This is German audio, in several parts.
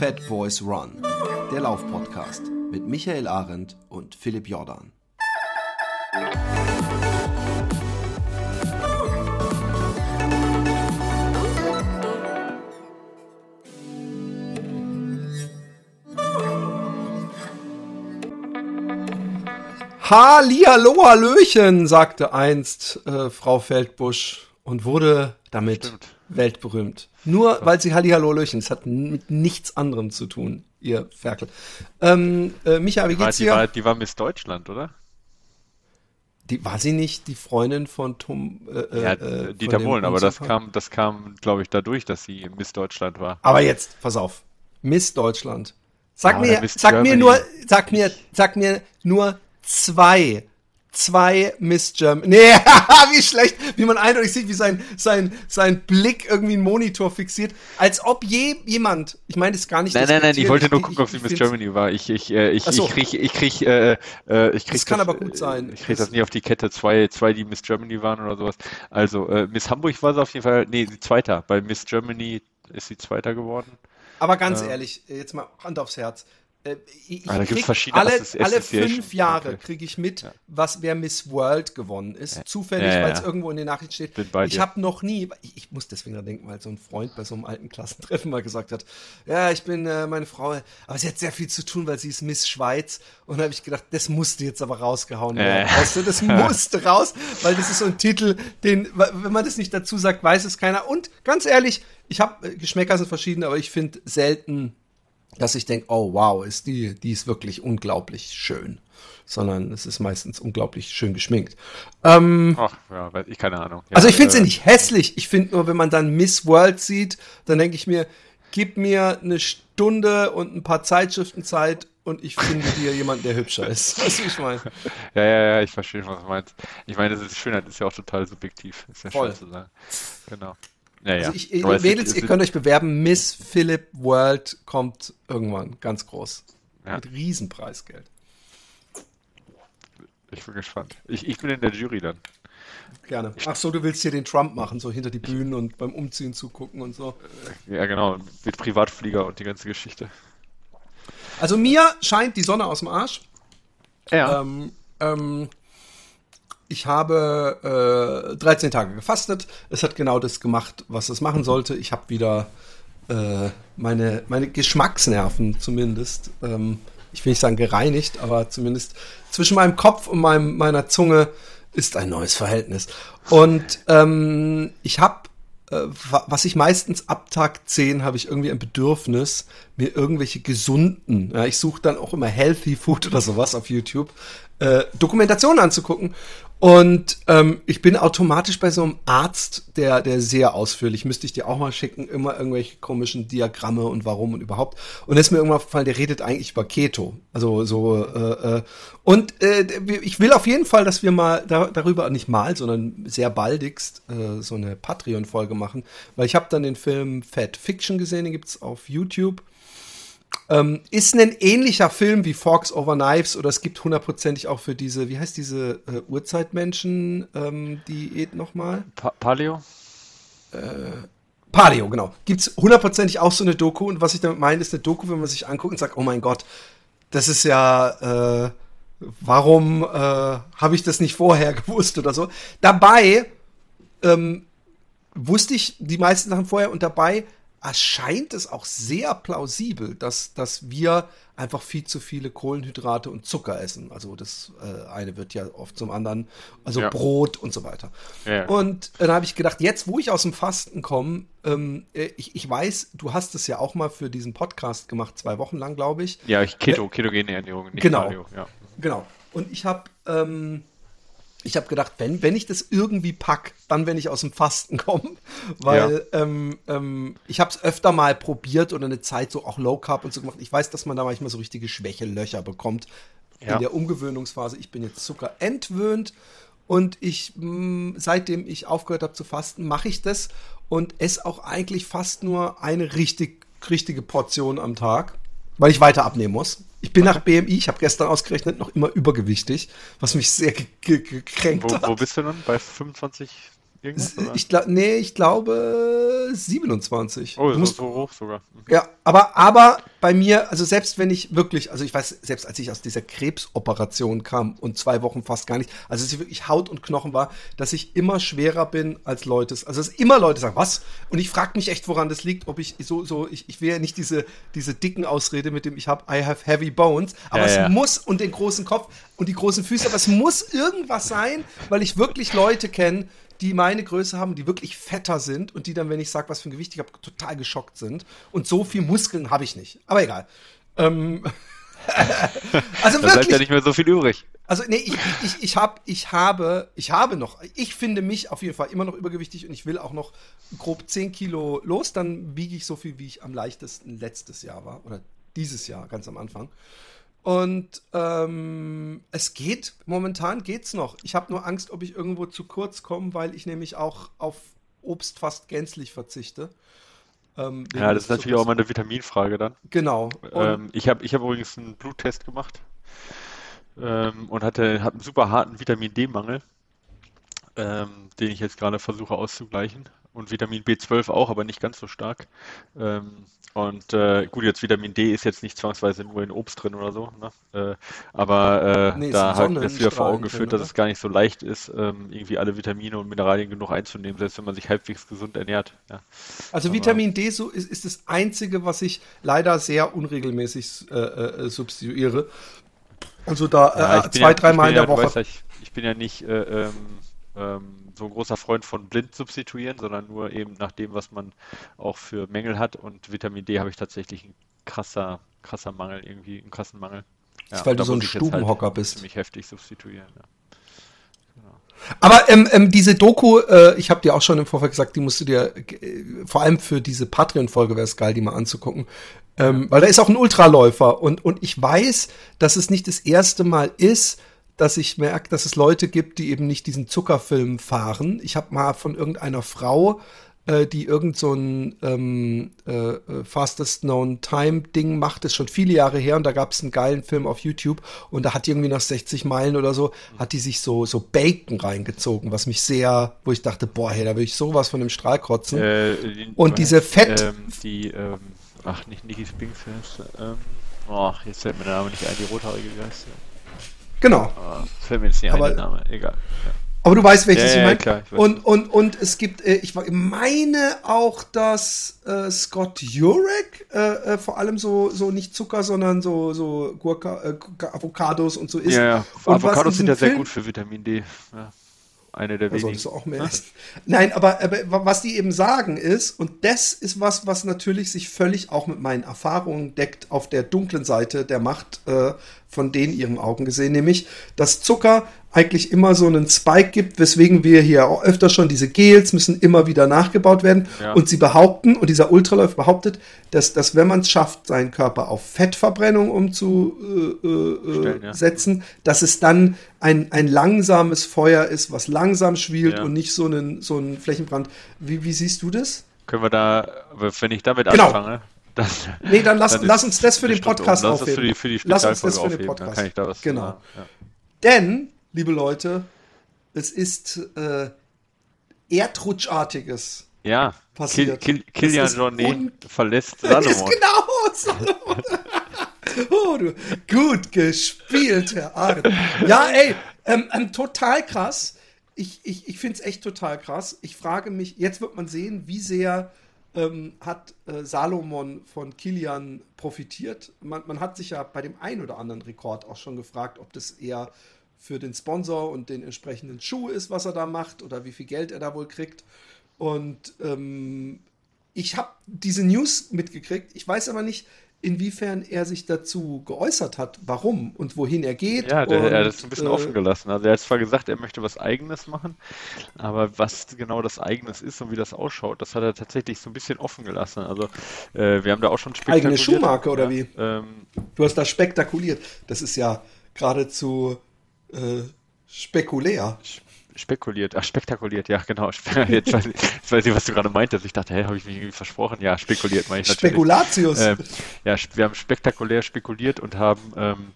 Fat Boys Run, der Laufpodcast mit Michael Arendt und Philipp Jordan. Hallihallo, Hallöchen, sagte einst äh, Frau Feldbusch und wurde damit Stimmt. Weltberühmt. Nur weil sie Hallihallo, Hallöchen, es hat mit nichts anderem zu tun, ihr Ferkel. Ähm, äh, Micha, wie geht's dir? Die war, die war Miss Deutschland, oder? Die, war sie nicht die Freundin von Tom? Äh, äh ja, äh, Dieter Bohlen, aber das kam, das kam, glaube ich, dadurch, dass sie Miss Deutschland war. Aber jetzt, pass auf, Miss Deutschland. Sag ja, mir, sag Germany. mir nur, sag mir, sag mir nur zwei zwei Miss Germany. Nee, wie schlecht, wie man eindeutig sieht, wie sein, sein, sein Blick irgendwie einen Monitor fixiert. Als ob je, jemand, ich meine das gar nicht. Nein, nein, nein, ich wollte nur gucken, ich, ob sie Miss Germany war. Ich, ich, äh, ich, so. ich krieg, ich krieg, äh, äh, ich krieg. Das kann das, aber gut sein. Ich krieg das nie auf die Kette. Zwei, zwei, die Miss Germany waren oder sowas. Also, äh, Miss Hamburg war sie auf jeden Fall, nee, die Zweiter. Bei Miss Germany ist sie Zweiter geworden. Aber ganz äh, ehrlich, jetzt mal Hand aufs Herz. Äh, ich ah, alle, alle fünf Jahre okay. kriege ich mit, ja. was wer Miss World gewonnen ist. Ja. Zufällig, ja, weil es irgendwo in den Nachrichten steht. Ich habe noch nie, ich, ich, muss deswegen dran denken, weil so ein Freund bei so einem alten Klassentreffen mal gesagt hat, ja, ich bin äh, meine Frau, aber sie hat sehr viel zu tun, weil sie ist Miss Schweiz. Und da habe ich gedacht, das musste jetzt aber rausgehauen werden. Weißt du, das musste raus, weil das ist so ein Titel, den, wenn man das nicht dazu sagt, weiß es keiner. Und ganz ehrlich, ich habe, äh, Geschmäcker sind verschieden, aber ich finde selten dass ich denke, oh wow, ist die, die ist wirklich unglaublich schön. Sondern es ist meistens unglaublich schön geschminkt. Ähm, Ach, ja, ich keine Ahnung. Ja, also ich finde sie äh, nicht hässlich. Ich finde nur, wenn man dann Miss World sieht, dann denke ich mir, gib mir eine Stunde und ein paar Zeitschriften Zeit und ich finde dir jemanden, der hübscher ist. Weißt du, ich meine? Ja, ja, ja, ich verstehe, was du meinst. Ich meine, das ist Schönheit ist ja auch total subjektiv. Ist ja Voll. schön zu sagen. Genau. Ja. Also ich, ihr Mädels, ihr könnt euch bewerben. Miss Philip World kommt irgendwann ganz groß. Ja. Mit Riesenpreisgeld. Ich bin gespannt. Ich, ich bin in der Jury dann. Gerne. Ach so, du willst hier den Trump machen, so hinter die Bühnen und beim Umziehen zugucken und so. Ja, genau. Mit Privatflieger und die ganze Geschichte. Also mir scheint die Sonne aus dem Arsch. Ja. Ähm, ähm, ich habe äh, 13 Tage gefastet. Es hat genau das gemacht, was es machen sollte. Ich habe wieder äh, meine, meine Geschmacksnerven zumindest, ähm, ich will nicht sagen gereinigt, aber zumindest zwischen meinem Kopf und meinem, meiner Zunge ist ein neues Verhältnis. Und ähm, ich habe äh, was ich meistens ab Tag 10 habe ich irgendwie ein Bedürfnis, mir irgendwelche gesunden, ja, ich suche dann auch immer Healthy Food oder sowas auf YouTube, äh, Dokumentationen anzugucken. Und ähm, ich bin automatisch bei so einem Arzt, der, der sehr ausführlich, müsste ich dir auch mal schicken, immer irgendwelche komischen Diagramme und warum und überhaupt. Und da ist mir irgendwann aufgefallen, der redet eigentlich über Keto. Also so, äh, äh. und äh, ich will auf jeden Fall, dass wir mal da, darüber, nicht mal, sondern sehr baldigst äh, so eine Patreon-Folge machen, weil ich habe dann den Film Fat Fiction gesehen, den gibt's auf YouTube. Ähm, ist ein ähnlicher Film wie Forks Over Knives oder es gibt hundertprozentig auch für diese, wie heißt diese äh, Urzeitmenschen ähm, Diät nochmal? Pa Paleo? Äh, Paleo, genau. Gibt es hundertprozentig auch so eine Doku und was ich damit meine, ist eine Doku, wenn man sich anguckt und sagt, oh mein Gott, das ist ja, äh, warum äh, habe ich das nicht vorher gewusst oder so. Dabei ähm, wusste ich die meisten Sachen vorher und dabei erscheint es auch sehr plausibel, dass, dass wir einfach viel zu viele Kohlenhydrate und Zucker essen. Also das äh, eine wird ja oft zum anderen, also ja. Brot und so weiter. Ja. Und dann habe ich gedacht, jetzt, wo ich aus dem Fasten komme, ähm, äh, ich, ich weiß, du hast es ja auch mal für diesen Podcast gemacht, zwei Wochen lang, glaube ich. Ja, ich Keto, ketogene Ernährung, nicht genau, Cardio, ja. Genau. Und ich habe ähm, ich habe gedacht, wenn, wenn ich das irgendwie pack, dann wenn ich aus dem Fasten komme, weil ja. ähm, ähm, ich habe es öfter mal probiert oder eine Zeit so auch Low Carb und so gemacht. Ich weiß, dass man da manchmal so richtige Schwächelöcher bekommt ja. in der Umgewöhnungsphase. Ich bin jetzt Zucker entwöhnt und ich mh, mm, seitdem ich aufgehört habe zu fasten, mache ich das und esse auch eigentlich fast nur eine richtig richtige Portion am Tag weil ich weiter abnehmen muss. Ich bin nach BMI, ich habe gestern ausgerechnet, noch immer übergewichtig, was mich sehr gekränkt wo, hat. Wo bist du nun? Bei 25? Irgendwas? Oder? Ich glaube, nee, ich glaube 27. oh, Du musst- so hoch sogar. Mhm. Ja, aber, aber bei mir, also selbst wenn ich wirklich, also ich weiß, selbst als ich aus dieser Krebsoperation kam und zwei Wochen fast gar nicht, also ich wirklich Haut und Knochen war, dass ich immer schwerer bin als Leute. Also dass immer Leute sagen, was? Und ich frage mich echt, woran das liegt, ob ich so, so, ich, ich will ja nicht diese, diese dicken Ausrede mit dem, ich habe, I have heavy bones, aber Ja, es ja. muss und den großen Kopf und die großen Füße, aber es muss irgendwas sein, weil ich wirklich Leute kenne, die meine Größe haben, die wirklich fetter sind und die dann, wenn ich sage, was für ein Gewicht ich habe, total geschockt sind. Und so viel Muskeln habe ich nicht. Aber egal. Ähm, also Da bleibt ja nicht mehr so viel übrig. Also nee, ich, ich, ich, hab, ich habe, ich habe noch, ich finde mich auf jeden Fall immer noch übergewichtig und ich will auch noch grob 10 Kilo los, dann wiege ich so viel, wie ich am leichtesten letztes Jahr war oder dieses Jahr, ganz am Anfang. Und ähm, es geht, momentan geht's noch. Ich habe nur Angst, ob ich irgendwo zu kurz komme, weil ich nämlich auch auf Obst fast gänzlich verzichte. Ähm, Ja, das ist natürlich auch mal eine Vitaminfrage dann. Genau. Ähm, ich habe ich hab übrigens einen Bluttest gemacht ähm, und hatte hab einen super harten Vitamin D-Mangel, ähm, den ich jetzt gerade versuche auszugleichen. Und Vitamin B12 auch, aber nicht ganz so stark. Ähm, und äh, gut, jetzt Vitamin D ist jetzt nicht zwangsweise nur in Obst drin oder so, ne? Äh, aber äh, Nee, da ich mir wieder vor Augen geführt, dass es gar nicht so leicht ist, ähm, irgendwie alle Vitamine und Mineralien genug einzunehmen, selbst wenn man sich halbwegs gesund ernährt. Ja. Also Aber- Vitamin D so ist, ist das einzige, was ich leider sehr unregelmäßig äh, äh, substituiere. Also da Ja, äh, zwei, ja, dreimal in der ja, weißt Woche. ich, ich bin ja nicht äh, ähm, ähm, so ein großer Freund von blind substituieren, sondern nur eben nach dem, was man auch für Mängel hat. Und Vitamin D habe ich tatsächlich ein krasser, krasser Mangel, irgendwie einen krassen Mangel. ist, weil du so ein halt Stubenhocker bist. Ziemlich heftig substituieren. Ja. Aber ähm, ähm, diese Doku, äh, ich habe dir auch schon im Vorfeld gesagt, die musst du dir, äh, vor allem für diese Patreon-Folge wäre es geil, die mal anzugucken. Ähm, weil da ist auch ein Ultraläufer und, und ich weiß, dass es nicht das erste Mal ist, dass ich merke, dass es Leute gibt, die eben nicht diesen Zuckerfilm fahren. Ich habe mal von irgendeiner Frau, äh, die irgend so ein ähm, äh, äh, Fastest Known Time Ding macht, ist schon viele Jahre her und da gab es einen geilen Film auf YouTube und da hat die irgendwie nach 60 Meilen oder so, hat die sich so, so Bacon reingezogen, was mich sehr, wo ich dachte, boah, hey, da will ich sowas von dem Strahl kotzen. Äh, die, Und diese Fett- Ähm, die, ähm, ach, nicht Nikki Spinks, ähm, oh, jetzt fällt mir der Name nicht ein, die rothaarige Geist. Genau. Oh, fällt mir jetzt nicht ein, Aber- der Name, egal. Ja. Aber du weißt, welches Ja, ich ja, meine. ich weiß. und, und, und es gibt, äh, ich meine auch, dass äh, Scott Jurek äh, äh, vor allem so, so nicht Zucker, sondern so, so Gurka, äh, Avocados und so isst. Ja, ja. Und Avocados sind ja sehr Film- gut für Vitamin D. Ja. Eine der Da wenigen. solltest du auch mehr essen. Nein, aber, aber was die eben sagen ist, und das ist was, was natürlich sich völlig auch mit meinen Erfahrungen deckt auf der dunklen Seite der Macht äh, von denen ihren Augen gesehen, nämlich, dass Zucker eigentlich immer so einen Spike gibt, weswegen wir hier auch öfter schon diese Gels müssen immer wieder nachgebaut werden. Ja. Und sie behaupten, und dieser Ultraläufer behauptet, dass, dass wenn man es schafft, seinen Körper auf Fettverbrennung umzusetzen, äh, äh, ja. dass es dann ein, ein langsames Feuer ist, was langsam schwelt Ja. und nicht so einen, so einen Flächenbrand. Wie, wie siehst du das? Können wir da, wenn ich damit Genau. anfange, dann. Nee, dann lass, dann lass uns das für den Podcast um. Lass uns aufheben. für die, für die Lass uns das für den aufheben, Podcast. Dann kann ich da was Genau. Denn, liebe Leute, es ist äh, Erdrutschartiges. Ja, Kil, Passiert. Kil, Kilian Es ist Jornet verlässt Das ist Salomon. genau Salomon. oh, du, gut gespielt, Herr Arndt. Ja, ey, ähm, ähm, total krass. Ich, ich, ich finde es echt total krass. Ich frage mich, jetzt wird man sehen, wie sehr ähm, hat äh, Salomon von Kilian profitiert. Man, man hat sich ja bei dem einen oder anderen Rekord auch schon gefragt, ob das eher für den Sponsor und den entsprechenden Schuh ist, was er da macht, oder wie viel Geld er da wohl kriegt. Und ähm, ich habe diese News mitgekriegt. Ich weiß aber nicht, inwiefern er sich dazu geäußert hat, warum und wohin er geht. Ja, der, und, er hat es ein bisschen äh, offen gelassen. Also er hat zwar gesagt, er möchte was Eigenes machen, aber was genau das Eigenes ist und wie das ausschaut, das hat er tatsächlich so ein bisschen offen gelassen. Also äh, wir haben da auch schon Eigene spekuliert. Schuhmarke oder ja, wie? Ähm, Du hast das spektakuliert. Das ist ja geradezu äh, spekulär. Spekuliert, ach, spektakuliert, ja, genau. Jetzt weiß, ich, jetzt weiß ich, was du gerade meintest. Ich dachte, hä, habe ich mich irgendwie versprochen? Ja, spekuliert meine ich natürlich. Spekulatius. Ähm, ja, wir haben spektakulär spekuliert und haben, ähm,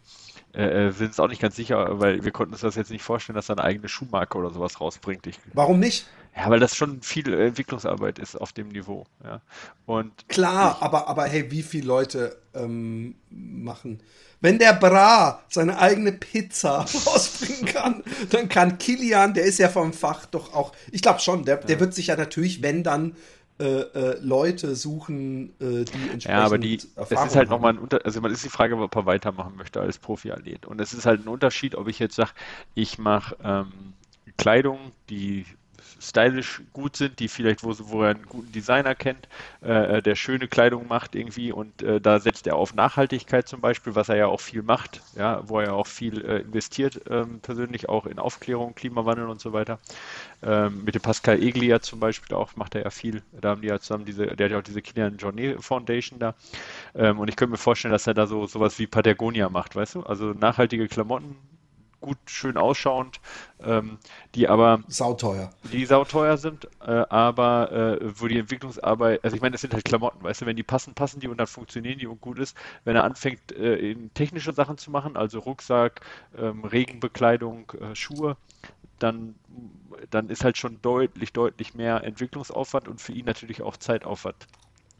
äh, äh, sind uns auch nicht ganz sicher, weil wir konnten uns das jetzt nicht vorstellen, dass er eine eigene Schuhmarke oder sowas rausbringt. Ich, Warum nicht? Ja, weil das schon viel Entwicklungsarbeit ist auf dem Niveau. Ja. Und Klar, aber, aber hey, wie viele Leute ähm, machen. Wenn der Bra seine eigene Pizza rausbringen kann, dann kann Kilian, der ist ja vom Fach doch auch, ich glaube schon, der, der wird sich ja natürlich, wenn dann äh, äh, Leute suchen, äh, die entsprechend Ja, aber die, es ist halt nochmal ein Unterschied, also man ist die Frage, ob er weitermachen möchte als Profi-Athlet. Und es ist halt ein Unterschied, ob ich jetzt sage, ich mache ähm, Kleidung, die stylisch gut sind, die vielleicht, wo, wo er einen guten Designer kennt, äh, der schöne Kleidung macht irgendwie und äh, da setzt er auf Nachhaltigkeit zum Beispiel, was er ja auch viel macht, ja, wo er auch viel äh, investiert, ähm, persönlich auch in Aufklärung, Klimawandel und so weiter. Ähm, mit dem Pascal Eglia zum Beispiel auch macht er ja viel. Da haben die ja zusammen diese, der hat ja auch diese Kilian Jornet Foundation da. Ähm, und ich könnte mir vorstellen, dass er da so sowas wie Patagonia macht, weißt du? Also nachhaltige Klamotten, gut, schön ausschauend, ähm, die aber sauteuer. Die sauteuer sind, äh, aber äh, wo die Entwicklungsarbeit, also ich meine, es sind halt Klamotten, weißt du, wenn die passen, passen die und dann funktionieren die und gut ist. Wenn er anfängt, äh, technische Sachen zu machen, also Rucksack, ähm, Regenbekleidung, äh, Schuhe, dann, dann ist halt schon deutlich, deutlich mehr Entwicklungsaufwand und für ihn natürlich auch Zeitaufwand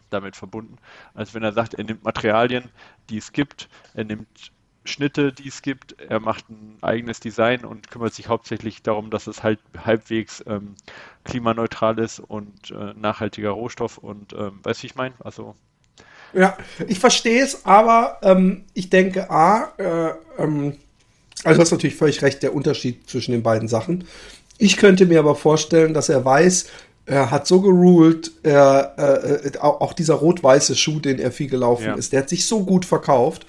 damit verbunden, als wenn er sagt, er nimmt Materialien, die es gibt, er nimmt Schnitte, die es gibt. Er macht ein eigenes Design und kümmert sich hauptsächlich darum, dass es halt halbwegs ähm, klimaneutral ist und äh, nachhaltiger Rohstoff und ähm, weißt du, wie ich meine? Also ja, ich verstehe es, aber ähm, ich denke, A, äh, ähm, also du hast natürlich völlig recht, der Unterschied zwischen den beiden Sachen. Ich könnte mir aber vorstellen, dass er weiß, er hat so geruled, er, äh, äh auch dieser rot-weiße Schuh, den er viel gelaufen ja. ist, der hat sich so gut verkauft,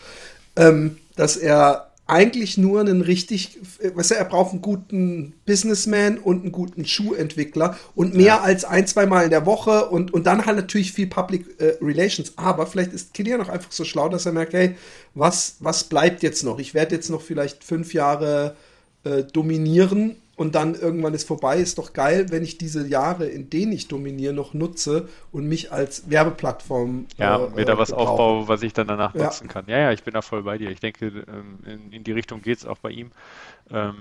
ähm, dass er eigentlich nur einen richtig, weißt du, er braucht einen guten Businessman und einen guten Schuhentwickler und mehr ja. als ein, zwei Mal in der Woche und, und dann halt natürlich viel Public äh, Relations. Aber vielleicht ist Kilian auch einfach so schlau, dass er merkt, hey, was, was bleibt jetzt noch? Ich werde jetzt noch vielleicht fünf Jahre äh, dominieren und dann irgendwann ist vorbei, ist doch geil, wenn ich diese Jahre, in denen ich dominiere, noch nutze und mich als Werbeplattform. Ja, äh, mir da was gebrauche. aufbaue, was ich dann danach ja. nutzen kann. Ja, ja, ich bin da voll bei dir. Ich denke, ähm, in, in die Richtung geht es auch bei ihm. Ähm,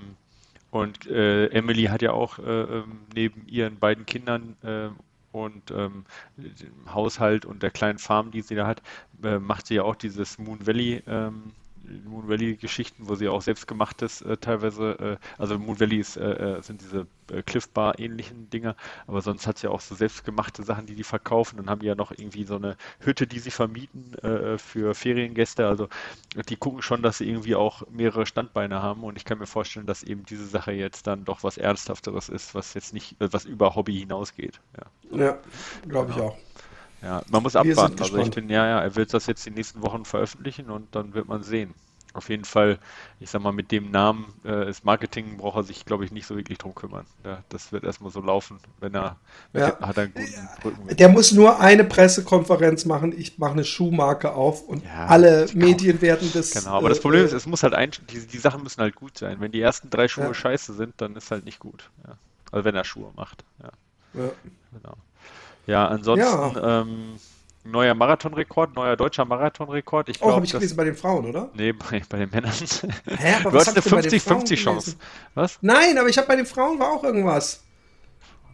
und äh, Emily hat ja auch äh, ähm, neben ihren beiden Kindern äh, und ähm, dem Haushalt und der kleinen Farm, die sie da hat, äh, macht sie ja auch dieses Moon Valley ähm, Moon Valley-Geschichten, wo sie auch selbstgemachtes äh, teilweise, äh, also Moon Valley ist, äh, äh sind diese äh, Cliff Bar-ähnlichen Dinger, aber sonst hat sie ja auch so selbstgemachte Sachen, die die verkaufen. Dann haben die ja noch irgendwie so eine Hütte, die sie vermieten äh, für Feriengäste. Also die gucken schon, dass sie irgendwie auch mehrere Standbeine haben und ich kann mir vorstellen, dass eben diese Sache jetzt dann doch was Ernsthafteres ist, was jetzt nicht, was über Hobby hinausgeht. Ja, ja glaube ich genau. auch. Ja, man muss abwarten. Also ich bin, ja, ja, er wird das jetzt die nächsten Wochen veröffentlichen und dann wird man sehen. Auf jeden Fall, ich sag mal, mit dem Namen äh, das Marketing braucht er sich, glaube ich, nicht so wirklich drum kümmern. Ja, das wird erstmal so laufen, wenn er ja. hat einen guten Rücken. Der muss nur eine Pressekonferenz machen, ich mache eine Schuhmarke auf und ja, alle Medien werden das. Genau, aber äh, das Problem ist, es muss halt ein, die, die Sachen müssen halt gut sein. Wenn die ersten drei Schuhe scheiße sind, dann ist halt nicht gut. Also wenn er Schuhe macht. Ja. Genau. Ja, ansonsten ähm, neuer Marathonrekord, neuer deutscher Marathonrekord. Ich oh, habe ich gelesen bei den Frauen, oder? Nee, bei, bei den Männern. Hä, aber du hast eine 50-50 Chance. Was? Nein, aber ich habe bei den Frauen war auch irgendwas.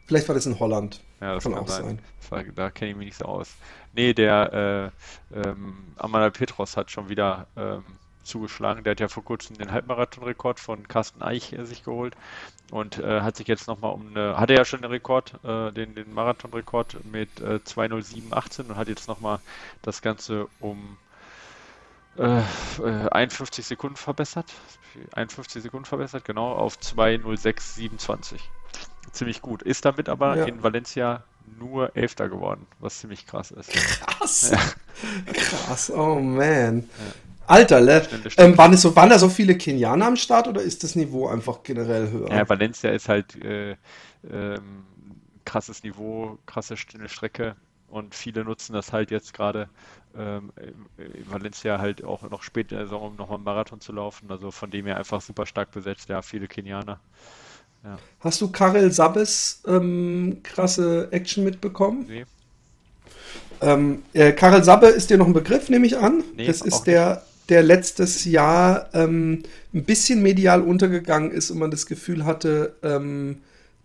Vielleicht war das in Holland. Ja, das kann, kann auch sein. sein. Da kenne ich mich nicht so aus. Nee, der äh, ähm, Amanda Petros hat schon wieder ähm, zugeschlagen. Der hat ja vor kurzem den Halbmarathonrekord von Carsten Eich äh, sich geholt und äh, hat sich jetzt nochmal um eine, hatte ja schon den Rekord, äh, den, den Marathonrekord mit äh, 2.07.18 und hat jetzt nochmal das Ganze um äh, 51 äh, Sekunden verbessert. 51 Sekunden verbessert, genau, auf 2.06.27. Ziemlich gut. Ist damit aber ja. in Valencia nur Elfter geworden, was ziemlich krass ist. Krass. Ja. Krass, oh man. Ja. Alter, ne? Ähm, waren, so, waren da so viele Kenianer am Start oder ist das Niveau einfach generell höher? Ja, Valencia ist halt äh, ähm, krasses Niveau, krasse Strecke und viele nutzen das halt jetzt gerade ähm, in Valencia halt auch noch spät in der Saison, um nochmal einen Marathon zu laufen. Also von dem her einfach super stark besetzt, ja, viele Kenianer. Ja. Hast du Karel Sabes ähm, krasse Action mitbekommen? Nee. Ähm, äh, Karel Sabbe ist dir noch ein Begriff, nehme ich an. Nee, das ist der, der letztes Jahr ähm, ein bisschen medial untergegangen ist und man das Gefühl hatte, ähm,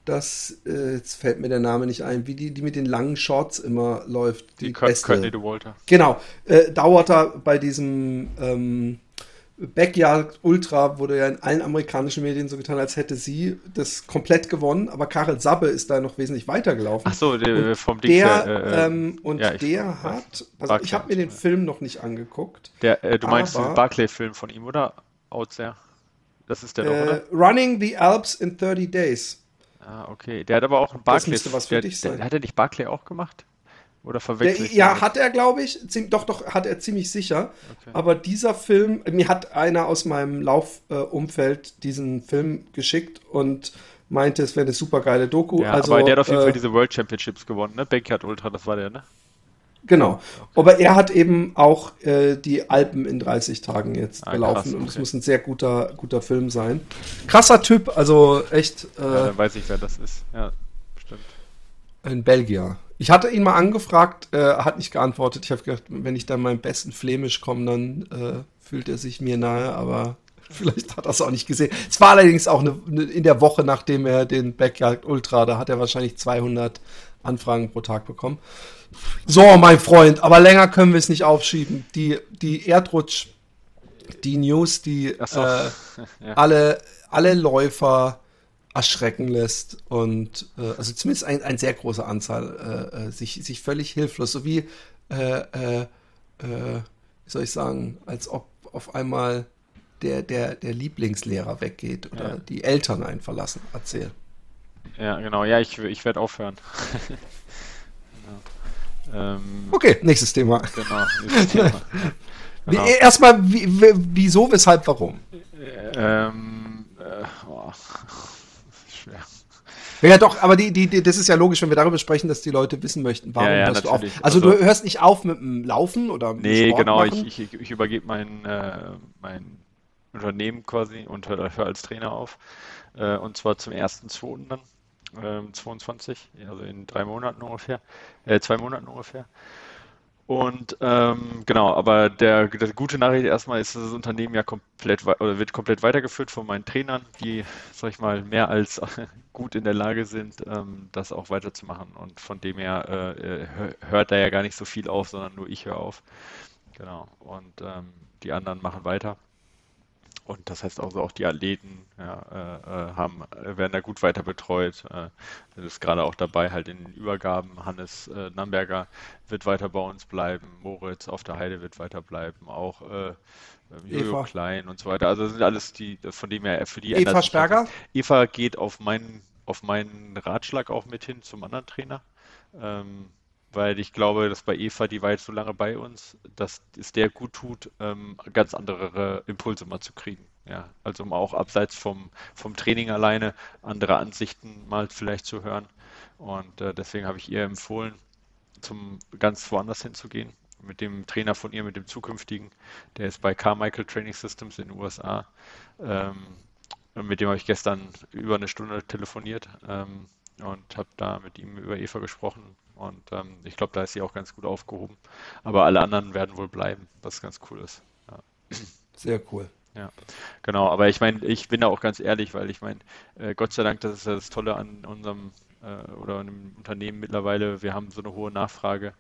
dass, äh, jetzt fällt mir der Name nicht ein, wie die, die mit den langen Shorts immer läuft. Die, die Courtney DeWalter. Genau, äh, dauert da bei diesem ähm, Backyard Ultra wurde ja in allen amerikanischen Medien so getan, als hätte sie das komplett gewonnen, aber Karel Sabbe ist da noch wesentlich weitergelaufen. Ach so, der, vom Ding. Der, äh, ähm, und ja, der hat, also ich habe mir den Film noch nicht angeguckt. Der, äh, du meinst den Barclay-Film von ihm, oder? Outser. Das ist der doch, oder? Äh, Running the Alps in 30 Days. Ah, okay. Der hat aber auch einen Barclay. Das müsste was für der, dich sein. Der, hat er nicht Barclay auch gemacht? Oder verwechselt? Ja, hat er, glaube ich. Doch, doch, hat er ziemlich sicher. Okay. Aber dieser Film, mir hat einer aus meinem Laufumfeld äh, diesen Film geschickt und meinte, es wäre eine super geile Doku. Ja, also, aber der hat auf jeden äh, Fall diese World Championships gewonnen, ne? Backyard Ultra, das war der, ne? Genau. Okay. Aber er hat eben auch äh, die Alpen in 30 Tagen jetzt ah, gelaufen krass, okay. und es muss ein sehr guter, guter Film sein. Krasser Typ, also echt. Äh, ja, dann weiß ich, wer das ist. Ja, bestimmt. Ein Belgier. Ich hatte ihn mal angefragt, äh, hat nicht geantwortet. Ich habe gedacht, wenn ich dann meinem besten Flämisch komme, dann äh, fühlt er sich mir nahe, aber vielleicht hat er es auch nicht gesehen. Es war allerdings auch eine, eine, in der Woche, nachdem er den Backyard Ultra, da hat er wahrscheinlich 200 Anfragen pro Tag bekommen. So, mein Freund, aber länger können wir es nicht aufschieben. Die, die Erdrutsch, die News, die so. äh, ja. alle, alle Läufer erschrecken lässt und äh, also zumindest ein, ein sehr große Anzahl äh, äh, sich, sich völlig hilflos, so wie, äh, äh, äh, wie soll ich sagen, als ob auf einmal der, der, der Lieblingslehrer weggeht oder ja. die Eltern einen verlassen. Erzähl. Ja, genau. Ja, ich, ich werde aufhören. genau. ähm, okay, nächstes Thema. Genau, nächstes Thema. Genau. Erstmal, wieso, weshalb, warum? Ähm, äh, oh schwer. Ja, doch, aber die, die, die, das ist ja logisch, wenn wir darüber sprechen, dass die Leute wissen möchten, warum ja, ja, hörst du auf. Also, also, du hörst nicht auf mit dem Laufen oder mit Nee, Sport genau, machen? ich, ich, ich übergebe mein, äh, mein Unternehmen quasi und höre hör als Trainer auf. Äh, und zwar zum 1.2. dann, äh, 22, also in drei Monaten ungefähr, äh, zwei Monaten ungefähr. Und ähm, genau, aber der, der gute Nachricht erstmal ist, dass das Unternehmen ja komplett oder wird komplett weitergeführt von meinen Trainern, die, sag ich mal, mehr als gut in der Lage sind, ähm, das auch weiterzumachen. Und von dem her äh, äh hört da ja gar nicht so viel auf, sondern nur ich höre auf. Genau. Und ähm, die anderen machen weiter. Und das heißt also auch die Athleten ja, äh, äh haben, werden da gut weiter betreut. Äh, ist gerade auch dabei, halt in den Übergaben. Hannes äh, Namberger wird weiter bei uns bleiben. Moritz auf der Heide wird weiter bleiben. Auch äh, Jojo Klein und so weiter. Also das sind alles die, von dem her für die Eva Sperger? Eva geht auf meinen, auf meinen Ratschlag auch mit hin zum anderen Trainer. Ähm, weil ich glaube, dass bei Eva, die war jetzt so lange bei uns, dass es der gut tut, ähm, ganz andere Impulse mal zu kriegen. Ja, also um auch abseits vom, vom Training alleine andere Ansichten mal vielleicht zu hören. Und äh, deswegen habe ich ihr empfohlen, zum ganz woanders hinzugehen. Mit dem Trainer von ihr, mit dem zukünftigen, der ist bei Carmichael Training Systems in den USA. Ähm, mit dem habe ich gestern über eine Stunde telefoniert ähm, und habe da mit ihm über Eva gesprochen und ähm, ich glaube, da ist sie auch ganz gut aufgehoben. Aber alle anderen werden wohl bleiben, was ganz cool ist. Ja. Sehr cool. Ja, genau. Aber ich meine, ich bin da auch ganz ehrlich, weil ich meine, äh, Gott sei Dank, das ist ja das Tolle an unserem äh, oder einem Unternehmen mittlerweile. Wir haben so eine hohe Nachfrage,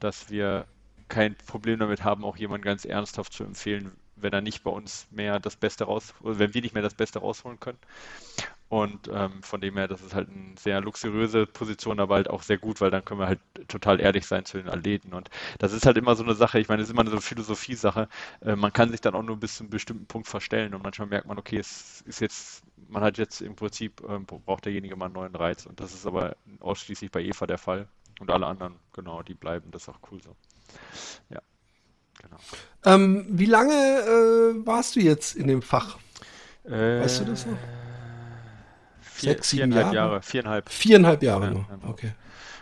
dass wir kein Problem damit haben, auch jemanden ganz ernsthaft zu empfehlen, wenn er nicht bei uns mehr das Beste raus, oder wenn wir nicht mehr das Beste rausholen können. Und ähm, von dem her, das ist halt eine sehr luxuriöse Position, aber halt auch sehr gut, weil dann können wir halt total ehrlich sein zu den Athleten. Und das ist halt immer so eine Sache, ich meine, es ist immer eine so Philosophie-Sache. Äh, man kann sich dann auch nur bis zu einem bestimmten Punkt verstellen und manchmal merkt man, okay, es ist jetzt, man hat jetzt im Prinzip, äh, braucht derjenige mal einen neuen Reiz. Und das ist aber ausschließlich bei Eva der Fall. Und alle anderen, genau, die bleiben, das ist auch cool so. Ja. Genau. Ähm, wie lange äh, warst du jetzt in dem Fach? weißt du das noch? Vier, Sechs, sieben viereinhalb Jahre? Jahre? Viereinhalb. Viereinhalb Jahre ja, nur, genau. okay.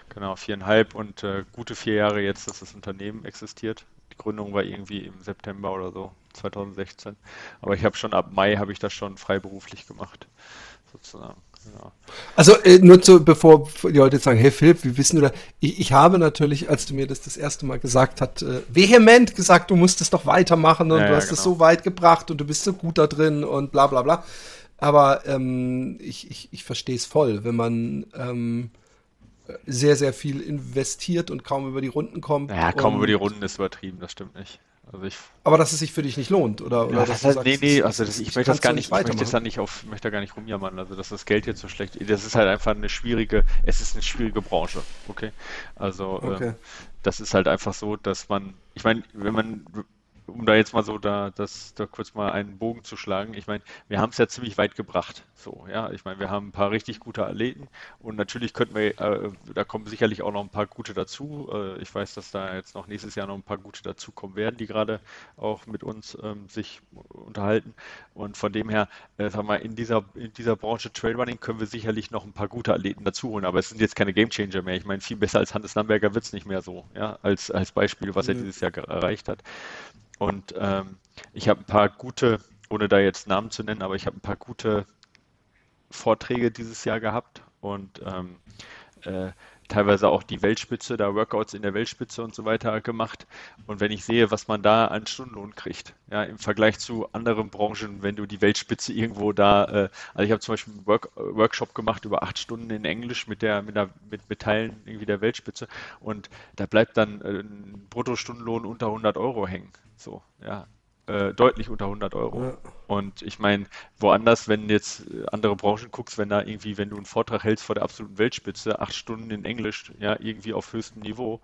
Genau, viereinhalb und äh, gute vier Jahre jetzt, dass das Unternehmen existiert. Die Gründung war irgendwie im September oder so, 2016. Aber ich habe schon ab Mai habe ich das schon freiberuflich gemacht, sozusagen. Ja. Also äh, nur zu, bevor die Leute jetzt sagen, hey Philipp, wie wissen du da? Ich, ich habe natürlich, als du mir das das erste Mal gesagt hast, äh, vehement gesagt, du musst es doch weitermachen und ja, du hast es genau. so weit gebracht und du bist so gut da drin und bla bla bla. Aber ähm, ich, ich, ich verstehe es voll, wenn man ähm, sehr, sehr viel investiert und kaum über die Runden kommt. Ja, kaum über die Runden ist übertrieben, das stimmt nicht. Also ich, aber dass es sich für dich nicht lohnt, oder? oder ja, das heißt, nee, nee, also das, ich möchte das gar nicht, ich möchte das nicht auf, möchte da gar nicht rumjammern, also dass das Geld jetzt so schlecht ist. Das ist halt einfach eine schwierige, es ist eine schwierige Branche, okay? Also okay. Ähm, das ist halt einfach so, dass man, ich meine, wenn man um da jetzt mal so da, das, da kurz mal einen Bogen zu schlagen, ich meine, wir haben es ja ziemlich weit gebracht. So, ja, ich meine, wir haben ein paar richtig gute Athleten und natürlich könnten wir, äh, da kommen sicherlich auch noch ein paar gute dazu. Äh, ich weiß, dass da jetzt noch nächstes Jahr noch ein paar gute dazukommen werden, die gerade auch mit uns ähm, sich unterhalten. Und von dem her, äh, sag mal, in dieser, in dieser Branche Trailrunning können wir sicherlich noch ein paar gute Athleten dazu holen, aber es sind jetzt keine Gamechanger mehr. Ich meine, viel besser als Hannes Lamberger wird es nicht mehr so, ja, als, als Beispiel, was er dieses Jahr erreicht hat. Und ähm, ich habe ein paar gute, ohne da jetzt Namen zu nennen, aber ich habe ein paar gute Vorträge dieses Jahr gehabt und ähm, äh, teilweise auch die Weltspitze, da Workouts in der Weltspitze und so weiter gemacht. Und wenn ich sehe, was man da an Stundenlohn kriegt, ja, im Vergleich zu anderen Branchen, wenn du die Weltspitze irgendwo da, äh, also ich habe zum Beispiel einen Work, Workshop gemacht über acht Stunden in Englisch mit der, mit der, mit, mit Teilen irgendwie der Weltspitze und da bleibt dann äh, ein Bruttostundenlohn unter 100 Euro hängen. So, ja, äh, deutlich unter 100 Euro. Ja. Und ich meine, woanders, wenn jetzt andere Branchen guckst, wenn da irgendwie, wenn du einen Vortrag hältst vor der absoluten Weltspitze, acht Stunden in Englisch, ja, irgendwie auf höchstem Niveau,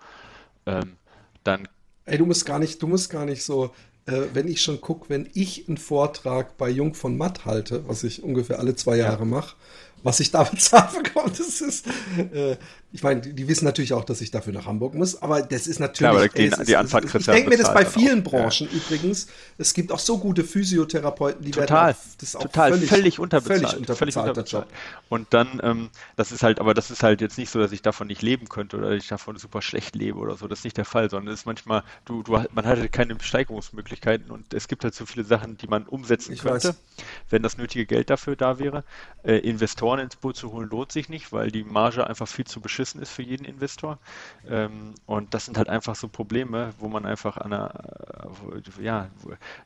ähm, dann. Ey, du musst gar nicht, du musst gar nicht so, äh, wenn ich schon gucke, wenn ich einen Vortrag bei Jung von Matt halte, was ich ungefähr alle zwei Jahre ja. mache, was ich da bezahlt bekomme, das ist, äh, ich meine, die, wissen natürlich auch, dass ich dafür nach Hamburg muss, aber das ist natürlich. Ja, aber die, ey, die Anfahrt ist, Ich denke mir das bei vielen Branchen ja. übrigens. Es gibt auch so gute Physiotherapeuten, die total, werden auch, das ist auch total, völlig, völlig unterbezahlt. Völlig unterbezahlt, völlig unterbezahlt. Job. Und dann, ähm, das ist halt, aber das ist halt jetzt nicht so, dass ich davon nicht leben könnte oder ich davon super schlecht lebe oder so. Das ist nicht der Fall, sondern es ist manchmal, du, du, man hat halt keine Steigerungsmöglichkeiten und es gibt halt so viele Sachen, die man umsetzen ich könnte, weiß. wenn das nötige Geld dafür da wäre. Äh, Investoren ins Boot zu holen lohnt sich nicht, weil die Marge einfach viel zu beschissen ist für jeden Investor. Ähm, und das sind halt einfach so Probleme, wo man einfach an einer, äh, ja,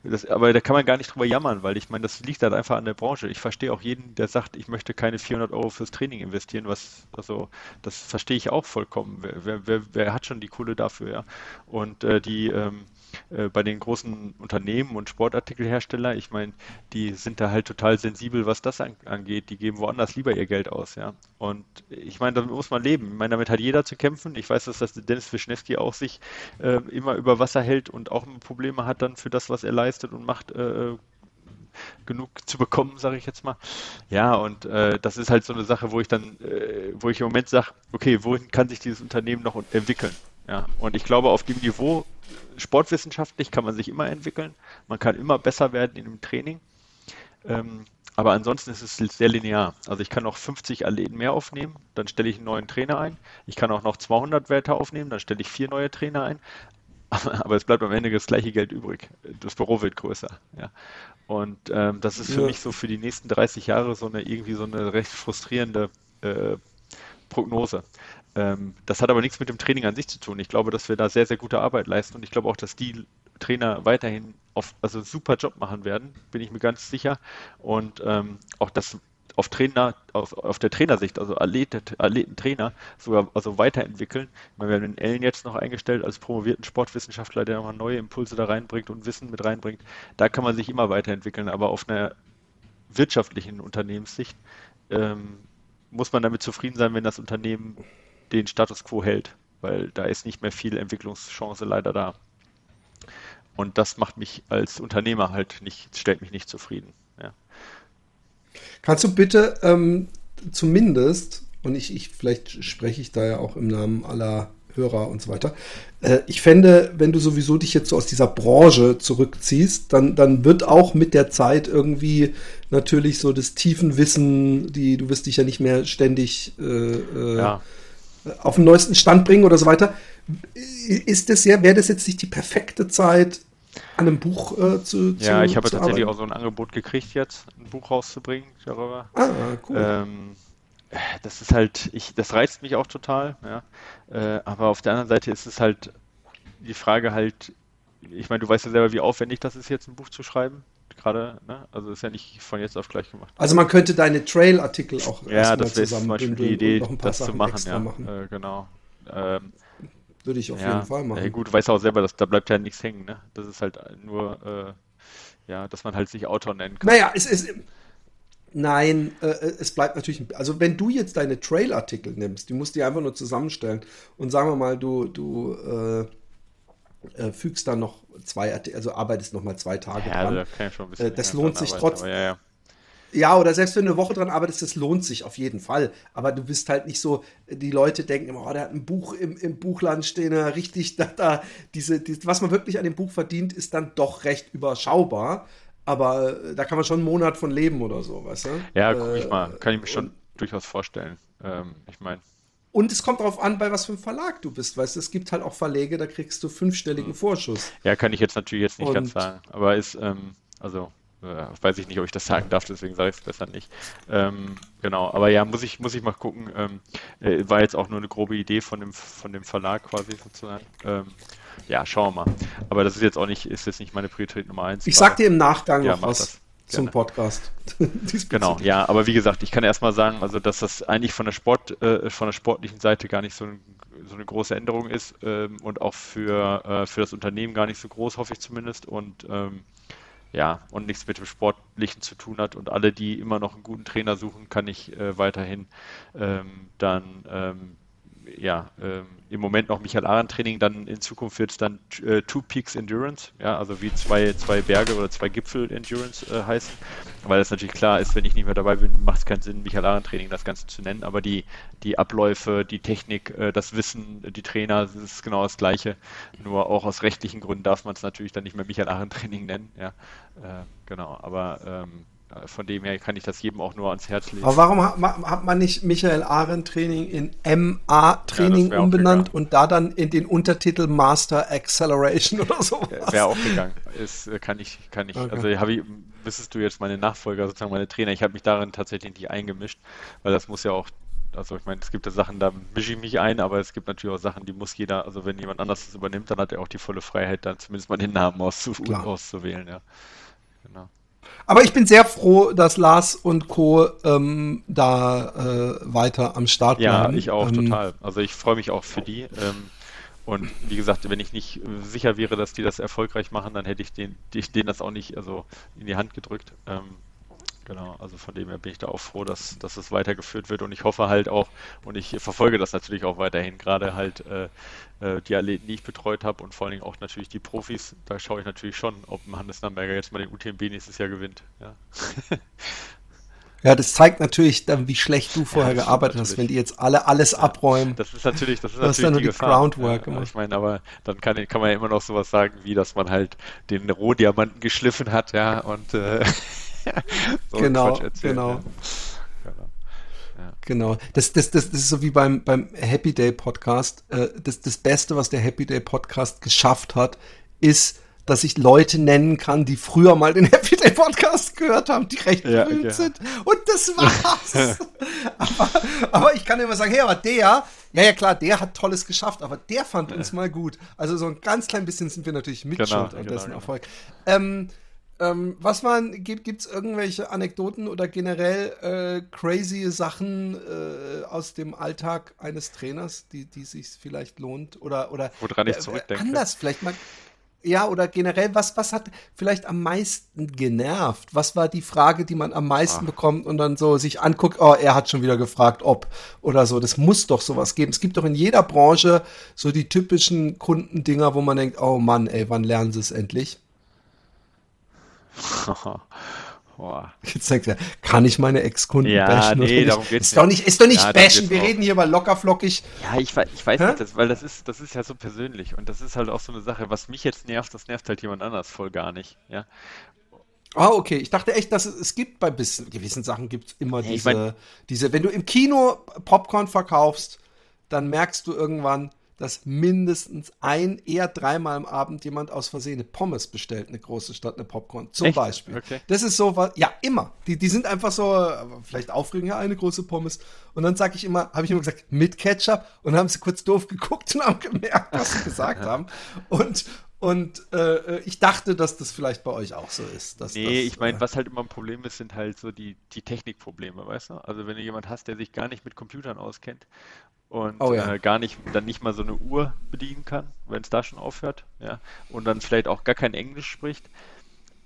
das, aber da kann man gar nicht drüber jammern, weil ich meine, das liegt halt einfach an der Branche. Ich verstehe auch jeden, der sagt, ich möchte keine 400 Euro fürs Training investieren, was, also, das verstehe ich auch vollkommen. Wer, wer, wer hat schon die Kohle dafür, ja? Und äh, die, ähm, äh, bei den großen Unternehmen und Sportartikelhersteller, ich meine, die sind da halt total sensibel, was das an, angeht. Die geben woanders lieber ihr Geld aus, ja. Und ich meine, damit muss man leben. Ich meine, damit hat jeder zu kämpfen. Ich weiß, dass das Dennis Wischnewski auch sich äh, immer über Wasser hält und auch Probleme hat dann für das, was er leistet und macht, äh, genug zu bekommen, sage ich jetzt mal. Ja, und äh, das ist halt so eine Sache, wo ich dann, äh, wo ich im Moment sage, okay, wohin kann sich dieses Unternehmen noch entwickeln? Ja, und ich glaube, auf dem Niveau sportwissenschaftlich kann man sich immer entwickeln. Man kann immer besser werden in dem Training. Ähm, aber ansonsten ist es sehr linear. Also ich kann noch 50 Athleten mehr aufnehmen, dann stelle ich einen neuen Trainer ein. Ich kann auch noch 200 Werte aufnehmen, dann stelle ich vier neue Trainer ein. Aber es bleibt am Ende das gleiche Geld übrig. Das Büro wird größer. Ja. Und ähm, das ist für ja. mich so für die nächsten 30 Jahre so eine irgendwie so eine recht frustrierende äh, Prognose. Ähm, das hat aber nichts mit dem Training an sich zu tun. Ich glaube, dass wir da sehr, sehr gute Arbeit leisten und ich glaube auch, dass die Trainer weiterhin auf, also super Job machen werden, bin ich mir ganz sicher. Und ähm, auch das auf Trainer, auf, auf der Trainersicht, also Athleten, Athleten, Trainer, sogar also weiterentwickeln. Wir haben den Ellen jetzt noch eingestellt als promovierten Sportwissenschaftler, der nochmal neue Impulse da reinbringt und Wissen mit reinbringt. Da kann man sich immer weiterentwickeln, aber auf einer wirtschaftlichen Unternehmenssicht ähm, muss man damit zufrieden sein, wenn das Unternehmen den Status quo hält, weil da ist nicht mehr viel Entwicklungschance leider da. Und das macht mich als Unternehmer halt nicht, stellt mich nicht zufrieden. Ja. Kannst du bitte ähm, zumindest, und ich, ich, vielleicht spreche ich da ja auch im Namen aller Hörer und so weiter. Äh, ich fände, wenn du sowieso dich jetzt so aus dieser Branche zurückziehst, dann, dann wird auch mit der Zeit irgendwie natürlich so das tiefen Wissen, die, du wirst dich ja nicht mehr ständig äh, äh ja auf den neuesten Stand bringen oder so weiter. Ist das ja, wäre das jetzt nicht die perfekte Zeit, an einem Buch äh, zu, zu Ja, ich habe tatsächlich arbeiten? auch so ein Angebot gekriegt jetzt, ein Buch rauszubringen darüber. Ah, cool. Ähm, das ist halt, ich, das reizt mich auch total, ja. Äh, aber auf der anderen Seite ist es halt die Frage halt, ich meine, du weißt ja selber, wie aufwendig das ist, jetzt ein Buch zu schreiben. Gerade, ne? Also ist ja nicht von jetzt auf gleich gemacht. Also man könnte deine Trail-Artikel auch ja, das wäre zum Beispiel die Idee, das Sachen zu machen, ja. Machen. Äh, genau. Ähm, Würde ich auf ja, jeden Fall machen. Ja, gut, du weißt auch selber, dass da bleibt ja nichts hängen, ne? Das ist halt nur, äh, ja, dass man halt sich Autor nennen kann. Naja, es ist. Nein, äh, es bleibt natürlich. Also, wenn du jetzt deine Trail-Artikel nimmst, die musst du einfach nur zusammenstellen und sagen wir mal, du, du äh, äh, fügst dann noch zwei, also arbeitest noch mal zwei Tage ja, dran. Also, äh, das lohnt sich trotzdem. Ja, ja. Ja, oder selbst wenn du eine Woche dran arbeitest, das lohnt sich auf jeden Fall. Aber du bist halt nicht so, die Leute denken immer, oh, der hat ein Buch im, im Buchland stehen, richtig, da, da, diese, die, was man wirklich an dem Buch verdient, ist dann doch recht überschaubar. Aber äh, da kann man schon einen Monat von leben oder so, weißt du? Ja, guck ich mal, kann ich mir schon durchaus vorstellen. Ähm, ich meine. Und es kommt darauf an, bei was für einem Verlag du bist, weißt du? Es gibt halt auch Verlege, da kriegst du fünfstelligen hm. Vorschuss. Ja, kann ich jetzt natürlich jetzt nicht und, ganz sagen. Aber ist, ähm, also äh, weiß ich nicht, ob ich das sagen darf, deswegen sage ich es besser nicht. Ähm, genau, aber ja, muss ich, muss ich mal gucken. Ähm, äh, war jetzt auch nur eine grobe Idee von dem, von dem Verlag quasi sozusagen. Ähm, ja, schauen wir mal. Aber das ist jetzt auch nicht, ist jetzt nicht meine Priorität Nummer eins. Ich sag dir im Nachgang ja, noch was zum Podcast. genau, ja, aber wie gesagt, ich kann erstmal sagen, also dass das eigentlich von der Sport, äh, von der sportlichen Seite gar nicht so, ein, so eine große Änderung ist ähm, und auch für, äh, für das Unternehmen gar nicht so groß, hoffe ich zumindest. Und ähm, ja, und nichts mit dem Sportlichen zu tun hat. Und alle, die immer noch einen guten Trainer suchen, kann ich äh, weiterhin ähm, dann ähm, ja, ähm, im Moment noch Michael Arendt Training, dann in Zukunft wird es dann äh, Two Peaks Endurance, ja, also wie zwei, zwei Berge oder zwei Gipfel Endurance äh, heißen, weil es natürlich klar ist, wenn ich nicht mehr dabei bin, macht es keinen Sinn, Michael Arendt Training das Ganze zu nennen, aber die, die Abläufe, die Technik, äh, das Wissen, die Trainer, das ist genau das Gleiche, nur auch aus rechtlichen Gründen darf man es natürlich dann nicht mehr Michael Arendt Training nennen, ja, äh, genau, aber ähm, von dem her kann ich das jedem auch nur ans Herz legen. Aber warum hat man nicht Michael Arendt Training in MA Training ja, umbenannt und da dann in den Untertitel Master Acceleration oder so? Wäre auch gegangen. Ist, äh, kann ich, kann ich. Okay. Also habe ich, wüsstest du jetzt meine Nachfolger, sozusagen meine Trainer, ich habe mich darin tatsächlich nicht eingemischt, weil das muss ja auch also ich meine, es gibt ja Sachen, da mische ich mich ein, aber es gibt natürlich auch Sachen, die muss jeder, also wenn jemand anders das übernimmt, dann hat er auch die volle Freiheit, dann zumindest mal den Namen auszu auszuwählen, ja. Genau. Aber ich bin sehr froh, dass Lars und Co. Ähm, da äh, weiter am Start bleiben. Ja, ich auch ähm, total. Also ich freue mich auch für die. Ähm, und wie gesagt, wenn ich nicht sicher wäre, dass die das erfolgreich machen, dann hätte ich denen, denen das auch nicht also in die Hand gedrückt. Genau, also von dem her bin ich da auch froh, dass, dass es weitergeführt wird und ich hoffe halt auch, und ich verfolge das natürlich auch weiterhin, gerade halt äh, äh die Athleten, die ich betreut habe und vor allen Dingen auch natürlich die Profis, da schaue ich natürlich schon, ob Hannes Namberger jetzt mal den UTMB nächstes Jahr gewinnt. Ja. Ja, das zeigt natürlich dann, wie schlecht du vorher ja, gearbeitet hast, wenn die jetzt alle alles ja, abräumen. Das ist natürlich, das ist natürlich dann nur die, die Groundwork ja, Ich meine, aber dann kann, kann man ja immer noch sowas sagen, wie dass man halt den Rohdiamanten geschliffen hat, ja, und äh, so genau, genau. Ja. Genau. genau. Das, das, das, das ist so wie beim, beim Happy Day Podcast. Äh, das, das Beste, was der Happy Day Podcast geschafft hat, ist, dass ich Leute nennen kann, die früher mal den Happy Day Podcast gehört haben, die recht ja, berühmt ja. sind. Und das war's. aber, aber, ich kann immer sagen, hey, aber der, ja, ja klar, der hat Tolles geschafft, aber der fand ja. uns mal gut. Also so ein ganz klein bisschen sind wir natürlich mit genau, an genau, dessen genau. Erfolg. Ähm, ähm, was waren, gibt es irgendwelche Anekdoten oder generell äh, crazy Sachen äh, aus dem Alltag eines Trainers, die, die sich vielleicht lohnt? Oder, oder woran ich äh, zurückdenke. Anders, vielleicht mal. Ja, oder generell, was, was hat vielleicht am meisten genervt? Was war die Frage, die man am meisten Ach. bekommt und dann so sich anguckt, oh, er hat schon wieder gefragt, ob oder so. Das muss doch sowas geben. Es gibt doch in jeder Branche so die typischen Kundendinger, wo man denkt, oh Mann, ey, wann lernen sie es endlich? Boah. Jetzt denkt er, kann ich meine Ex-Kunden ja, bashen? Nee, darum geht's ist, doch nicht, ist doch nicht ja, bashen, wir reden hier mal lockerflockig. Ja, ich, ich weiß Hä? nicht, das, weil das ist, das ist ja so persönlich und das ist halt auch so eine Sache, was mich jetzt nervt, das nervt halt jemand anders voll gar nicht. Ja. Ah, okay. Ich dachte echt, dass es, es gibt bei bis, gewissen Sachen gibt es immer diese, mein, diese, wenn du im Kino Popcorn verkaufst, dann merkst du irgendwann, dass mindestens ein, eher dreimal am Abend jemand aus Versehen eine Pommes bestellt, eine große Stadt, eine Popcorn, zum Echt? Beispiel. Okay. Das ist so was, ja, immer. Die, die sind einfach so, vielleicht aufregend, ja, eine große Pommes. Und dann sage ich immer, habe ich immer gesagt, mit Ketchup. Und dann haben sie kurz doof geguckt und haben gemerkt, was sie gesagt haben. Und, Und äh, ich dachte, dass das vielleicht bei euch auch so ist. Dass nee, das, ich meine, äh, was halt immer ein Problem ist, sind halt so die, die Technikprobleme, weißt du? Also wenn du jemand hast, der sich gar nicht mit Computern auskennt und Oh ja. äh, gar nicht, dann nicht mal so eine Uhr bedienen kann, wenn es da schon aufhört, ja, und dann vielleicht auch gar kein Englisch spricht.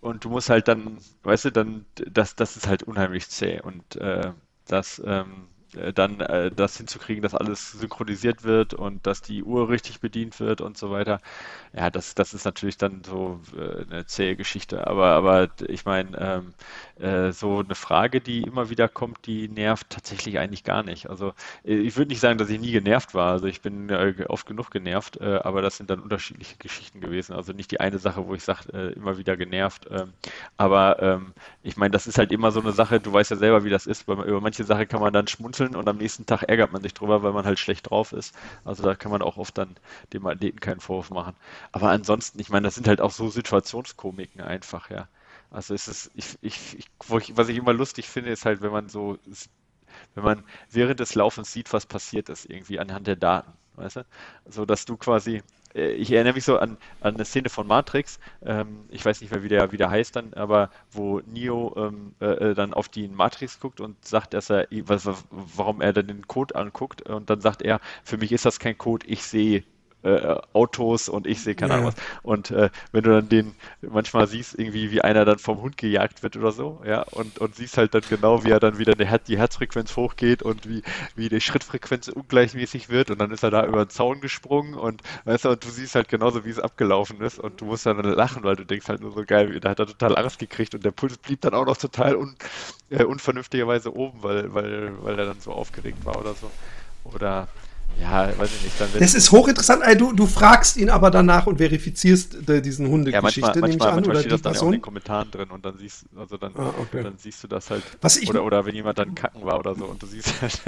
Und du musst halt dann, weißt du, dann, das, das ist halt unheimlich zäh und äh, das, ähm, äh, dann äh, das hinzukriegen, dass alles synchronisiert wird und dass die Uhr richtig bedient wird und so weiter. Ja, das, das ist natürlich dann so äh, eine zähe Geschichte. Aber, aber ich meine, ähm, äh, so eine Frage, die immer wieder kommt, die nervt tatsächlich eigentlich gar nicht. Also äh, ich würde nicht sagen, dass ich nie genervt war. Also ich bin äh, oft genug genervt, äh, aber das sind dann unterschiedliche Geschichten gewesen. Also nicht die eine Sache, wo ich sage, äh, immer wieder genervt. Ähm, aber ähm, ich meine, das ist halt immer so eine Sache, du weißt ja selber, wie das ist. Über manche Sachen kann man dann schmunzeln und am nächsten Tag ärgert man sich drüber, weil man halt schlecht drauf ist. Also da kann man auch oft dann dem Athleten keinen Vorwurf machen. Aber ansonsten, ich meine, das sind halt auch so Situationskomiken einfach, ja. Also es ist, ich, ich, ich, was ich immer lustig finde, ist halt, wenn man so, wenn man während des Laufens sieht, was passiert ist, irgendwie anhand der Daten, weißt du? So dass du quasi, ich erinnere mich so an, an eine Szene von Matrix, ähm, ich weiß nicht mehr, wie der, wie der heißt dann, aber wo Neo ähm, äh, äh dann auf die Matrix guckt und sagt, dass er, was, warum er dann den Code anguckt. Und dann sagt er, für mich ist das kein Code, ich sehe äh, Autos und ich sehe keine Ja. Ahnung was. Und äh, wenn du dann den manchmal siehst, irgendwie wie einer dann vom Hund gejagt wird oder so, ja, und, und siehst halt dann genau, wie er dann wieder eine die Herzfrequenz hochgeht und wie, wie die Schrittfrequenz ungleichmäßig wird und dann ist er da über den Zaun gesprungen und weißt du, und du siehst halt genauso, wie es abgelaufen ist und du musst dann lachen, weil du denkst halt nur so geil, da hat er total Angst gekriegt und der Puls blieb dann auch noch total un, äh, unvernünftigerweise oben, weil, weil, weil er dann so aufgeregt war oder so. Oder ja, weiß ich nicht, dann Das ist hochinteressant. Ey, du, du fragst ihn aber danach und verifizierst äh, diesen Ja, Hundegeschichte, manchmal, nehme ich manchmal, an, manchmal oder steht die das dann ja auch in den Person. Kommentaren drin und dann siehst also dann, Ah, okay. dann siehst du das halt. Was ich- oder, oder wenn jemand dann kacken war oder so und du siehst halt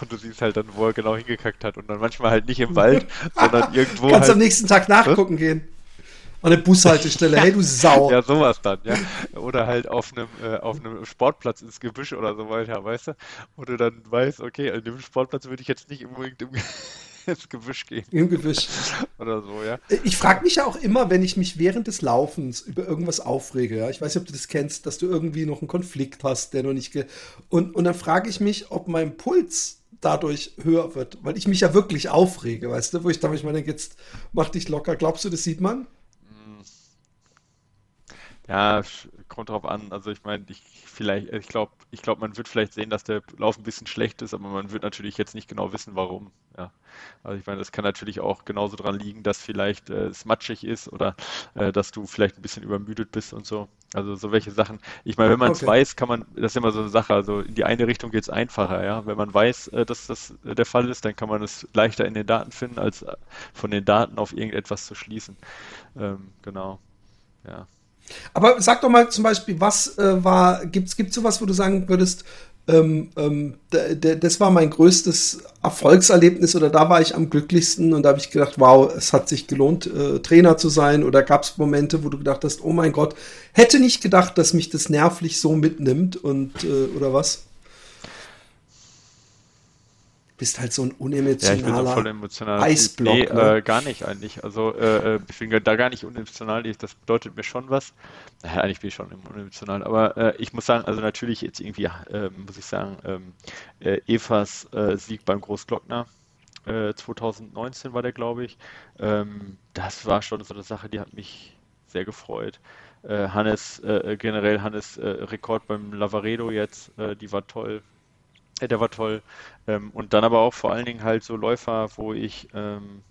und du siehst halt dann, wo er genau hingekackt hat und dann manchmal halt nicht im Wald, sondern irgendwo Kannst am halt. nächsten Tag nachgucken gehen. An der Bushaltestelle. Hey, du Sau. Ja, sowas dann, ja. Oder halt auf einem, äh, auf einem Sportplatz ins Gebüsch oder so weiter, weißt du? Wo du dann weißt, okay, an dem Sportplatz würde ich jetzt nicht unbedingt im, ins Gebüsch gehen Im Gebüsch. oder so, ja. Ich frage mich ja auch immer, wenn ich mich während des Laufens über irgendwas aufrege, ja, ich weiß nicht, ob du das kennst, dass du irgendwie noch einen Konflikt hast, der noch nicht und, und dann frage ich mich, ob mein Puls dadurch höher wird, weil ich mich ja wirklich aufrege, weißt du, wo ich da manchmal denke, jetzt mach dich locker. Glaubst du, das sieht man? Ja, kommt drauf an. Also ich meine, ich vielleicht, ich glaube, ich glaube, man wird vielleicht sehen, dass der Lauf ein bisschen schlecht ist, aber man wird natürlich jetzt nicht genau wissen, warum. Ja. Also ich meine, das kann natürlich auch genauso dran liegen, dass vielleicht äh, es matschig ist oder äh, dass du vielleicht ein bisschen übermüdet bist und so. Also so welche Sachen. Ich meine, wenn man es Okay. weiß, kann man, das ist immer so eine Sache. Also in die eine Richtung geht es einfacher, ja. Wenn man weiß, äh, dass das äh, der Fall ist, dann kann man es leichter in den Daten finden, als äh, von den Daten auf irgendetwas zu schließen. Ähm, genau. Ja. Aber sag doch mal zum Beispiel, was äh, war, gibt's gibt's sowas, wo du sagen würdest, ähm, ähm, das war mein größtes Erfolgserlebnis oder da war ich am glücklichsten und da habe ich gedacht, wow, es hat sich gelohnt, äh, Trainer zu sein oder gab es Momente, wo du gedacht hast, oh mein Gott, hätte nicht gedacht, dass mich das nervlich so mitnimmt und äh, oder was? Bist halt so ein Ja, unemotionaler emotional. Eisblock, Nee, ne? äh, gar nicht eigentlich. Also äh, äh, ich bin da gar nicht unemotional. Das bedeutet mir schon was. Naja, eigentlich bin ich schon unemotional. Aber äh, ich muss sagen, also natürlich jetzt irgendwie, äh, muss ich sagen, ähm, äh, Evas äh, Sieg beim Großglockner äh, 2019 war der, glaube ich. Ähm, das war schon so eine Sache, die hat mich sehr gefreut. Hannes, generell Hannes Rekord beim Lavaredo jetzt, die war toll. Ja, der war toll. Ähm, und dann aber auch vor allen Dingen halt so Läufer, wo ich ähm,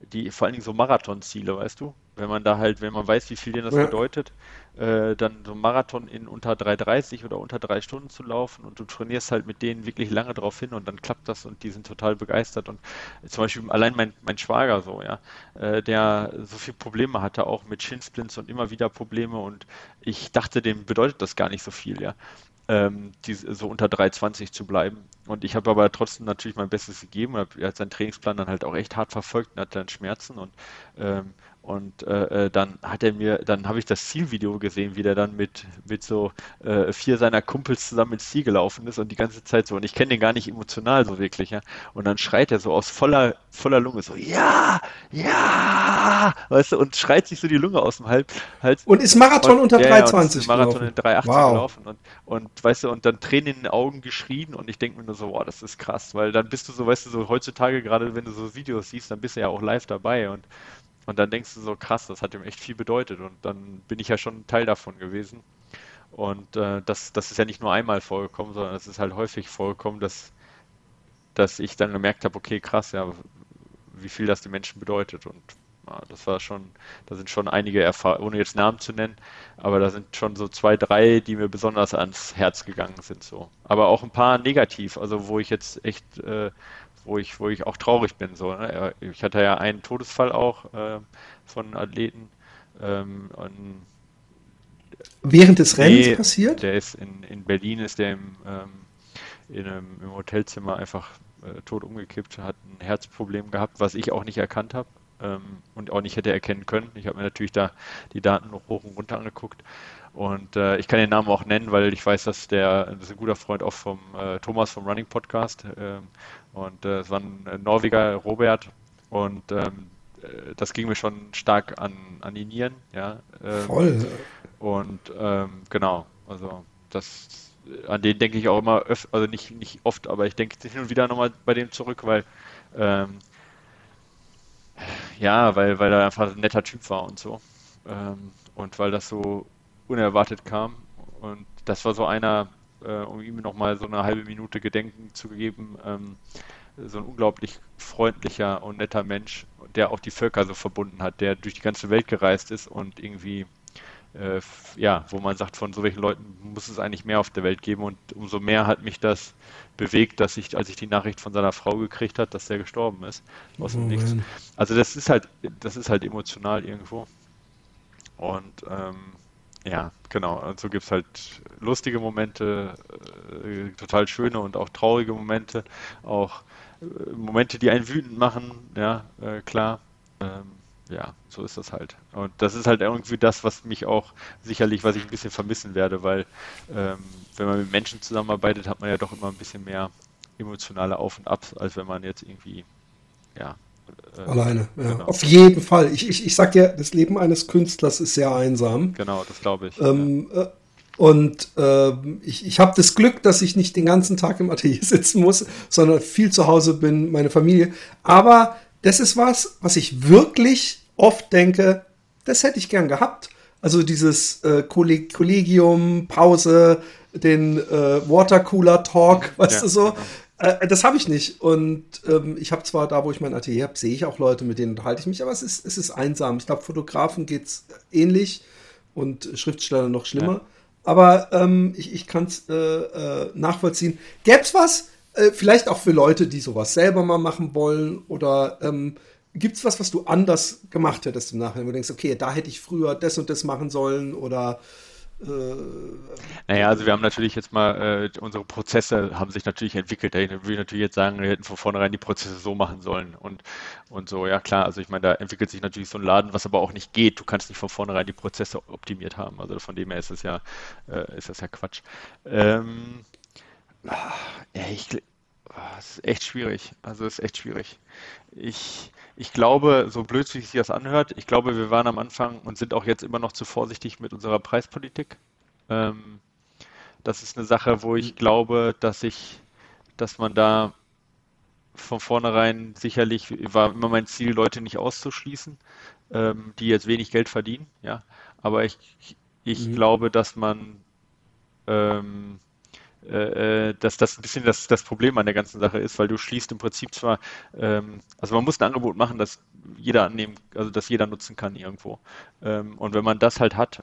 die vor allen Dingen so Marathonziele, weißt du? Wenn man da halt, wenn man weiß, wie viel denen das Ja. bedeutet, äh, dann so ein Marathon in unter 3,30 oder unter drei Stunden zu laufen und du trainierst halt mit denen wirklich lange drauf hin und dann klappt das und die sind total begeistert und zum Beispiel allein mein, mein Schwager so, ja, äh, der so viel Probleme hatte, auch mit Shinsplints und immer wieder Probleme und ich dachte, dem bedeutet das gar nicht so viel, ja ähm, die, so unter 3,20 zu bleiben. Und ich habe aber trotzdem natürlich mein Bestes gegeben. Er hat seinen Trainingsplan dann halt auch echt hart verfolgt und hatte dann Schmerzen. Und, ähm, Und äh, äh, dann hat er mir, dann habe ich das Zielvideo gesehen, wie der dann mit, mit so äh, vier seiner Kumpels zusammen ins Ziel gelaufen ist und die ganze Zeit so, und ich kenne den gar nicht emotional so wirklich, ja. Und dann schreit er so aus voller, voller Lunge so, ja, ja, weißt du, und schreit sich so die Lunge aus dem Hals. Und ist Marathon und, unter ja, 3,20 ja, Marathon gelaufen. in 3,18 wow. gelaufen und, und weißt du, und dann Tränen in den Augen geschrien und ich denke mir nur so, boah, das ist krass, weil dann bist du so, weißt du, so heutzutage, gerade wenn du so Videos siehst, dann bist du ja auch live dabei und und dann denkst du so, krass, das hat ihm echt viel bedeutet. Und dann bin ich ja schon Teil davon gewesen. Und äh, das, das ist ja nicht nur einmal vorgekommen, sondern es ist halt häufig vorgekommen, dass, dass ich dann gemerkt habe, okay, krass, ja, wie viel das den Menschen bedeutet. Und ja, das war schon, da sind schon einige Erfahrungen, ohne jetzt Namen zu nennen, aber da sind schon so zwei, drei, die mir besonders ans Herz gegangen sind. so. Aber auch ein paar negativ, also wo ich jetzt echt äh, wo ich, wo ich auch traurig bin. So, ne? Ich hatte ja einen Todesfall auch äh, von Athleten. Ähm, Während des Rennens nee, passiert? Der ist in, in Berlin, ist der im, ähm, in einem, im Hotelzimmer einfach äh, tot umgekippt, hat ein Herzproblem gehabt, was ich auch nicht erkannt habe ähm, und auch nicht hätte erkennen können. Ich habe mir natürlich da die Daten noch hoch und runter angeguckt. Und äh, ich kann den Namen auch nennen, weil ich weiß, dass der, das ist ein guter Freund auch vom äh, Thomas vom Running Podcast. Äh, und äh, es war ein äh, Norweger, Robert. Und ähm, äh, das ging mir schon stark an, an die Nieren. Ja, ähm, Voll. Und ähm, genau, also das, an den denke ich auch immer, öf also nicht, nicht oft, aber ich denke hin und wieder nochmal bei dem zurück, weil ähm, ja, weil, weil er einfach ein netter Typ war und so. Ähm, und weil das so unerwartet kam. Und das war so einer, äh, um ihm nochmal so eine halbe Minute Gedenken zu geben, ähm, so ein unglaublich freundlicher und netter Mensch, der auch die Völker so verbunden hat, der durch die ganze Welt gereist ist und irgendwie, äh, ja, wo man sagt, von so welchen Leuten muss es eigentlich mehr auf der Welt geben und umso mehr hat mich das bewegt, dass ich, als ich die Nachricht von seiner Frau gekriegt hat, dass der gestorben ist, aus dem oh, Nichts. Also das ist halt, das ist halt emotional irgendwo. Und ähm, ja, genau. Und so gibt es halt lustige Momente, äh, total schöne und auch traurige Momente, auch äh, Momente, die einen wütend machen, ja, äh, klar. Ähm, ja, so ist das halt. Und das ist halt irgendwie das, was mich auch sicherlich, was ich ein bisschen vermissen werde, weil ähm, wenn man mit Menschen zusammenarbeitet, hat man ja doch immer ein bisschen mehr emotionale Auf und Abs, als wenn man jetzt irgendwie, ja, Alleine, ja. Genau. Auf jeden Fall. Ich, ich, ich sag dir, das Leben eines Künstlers ist sehr einsam. Genau, das glaube ich. Ähm, ja. Äh, und äh, ich, ich habe das Glück, dass ich nicht den ganzen Tag im Atelier sitzen muss, sondern viel zu Hause bin, meine Familie. Aber das ist was, was ich wirklich oft denke, das hätte ich gern gehabt. Also dieses äh, Kollegium, Pause, den äh, Watercooler Talk, weißt ja, du so. Genau. Äh, das habe ich nicht. Und ähm, ich habe zwar da, wo ich mein Atelier habe, sehe ich auch Leute, mit denen unterhalte ich mich, aber es ist, es ist einsam. Ich glaube, Fotografen geht es ähnlich und Schriftsteller noch schlimmer. Ja. Aber ähm, ich, ich kann es äh, äh, nachvollziehen. Gäbe es was, äh, vielleicht auch für Leute, die sowas selber mal machen wollen? Oder ähm, gibt es was, was du anders gemacht hättest im Nachhinein, wo du denkst, okay, da hätte ich früher das und das machen sollen oder äh, naja, also wir haben natürlich jetzt mal, äh, unsere Prozesse haben sich natürlich entwickelt. Da würde ich natürlich jetzt sagen, wir hätten von vornherein die Prozesse so machen sollen und, und so, ja klar, also ich meine, da entwickelt sich natürlich so ein Laden, was aber auch nicht geht. Du kannst nicht von vornherein die Prozesse optimiert haben. Also von dem her ist das ja, äh, ist das ja Quatsch. Ähm, ah, ja, ich, ah, es ist echt schwierig. Also es ist echt schwierig. Ich, ich glaube, so blöd wie sich das anhört, ich glaube, wir waren am Anfang und sind auch jetzt immer noch zu vorsichtig mit unserer Preispolitik. Ähm, das ist eine Sache, wo ich glaube, dass ich, dass man da von vornherein sicherlich war immer mein Ziel, Leute nicht auszuschließen, ähm, die jetzt wenig Geld verdienen, ja. Aber ich, ich mhm. glaube, dass man ähm, äh, äh, dass das ein bisschen das, das Problem an der ganzen Sache ist, weil du schließt im Prinzip zwar, ähm, also man muss ein Angebot machen, das jeder annehmen, also dass jeder nutzen kann irgendwo. Ähm, und wenn man das halt hat,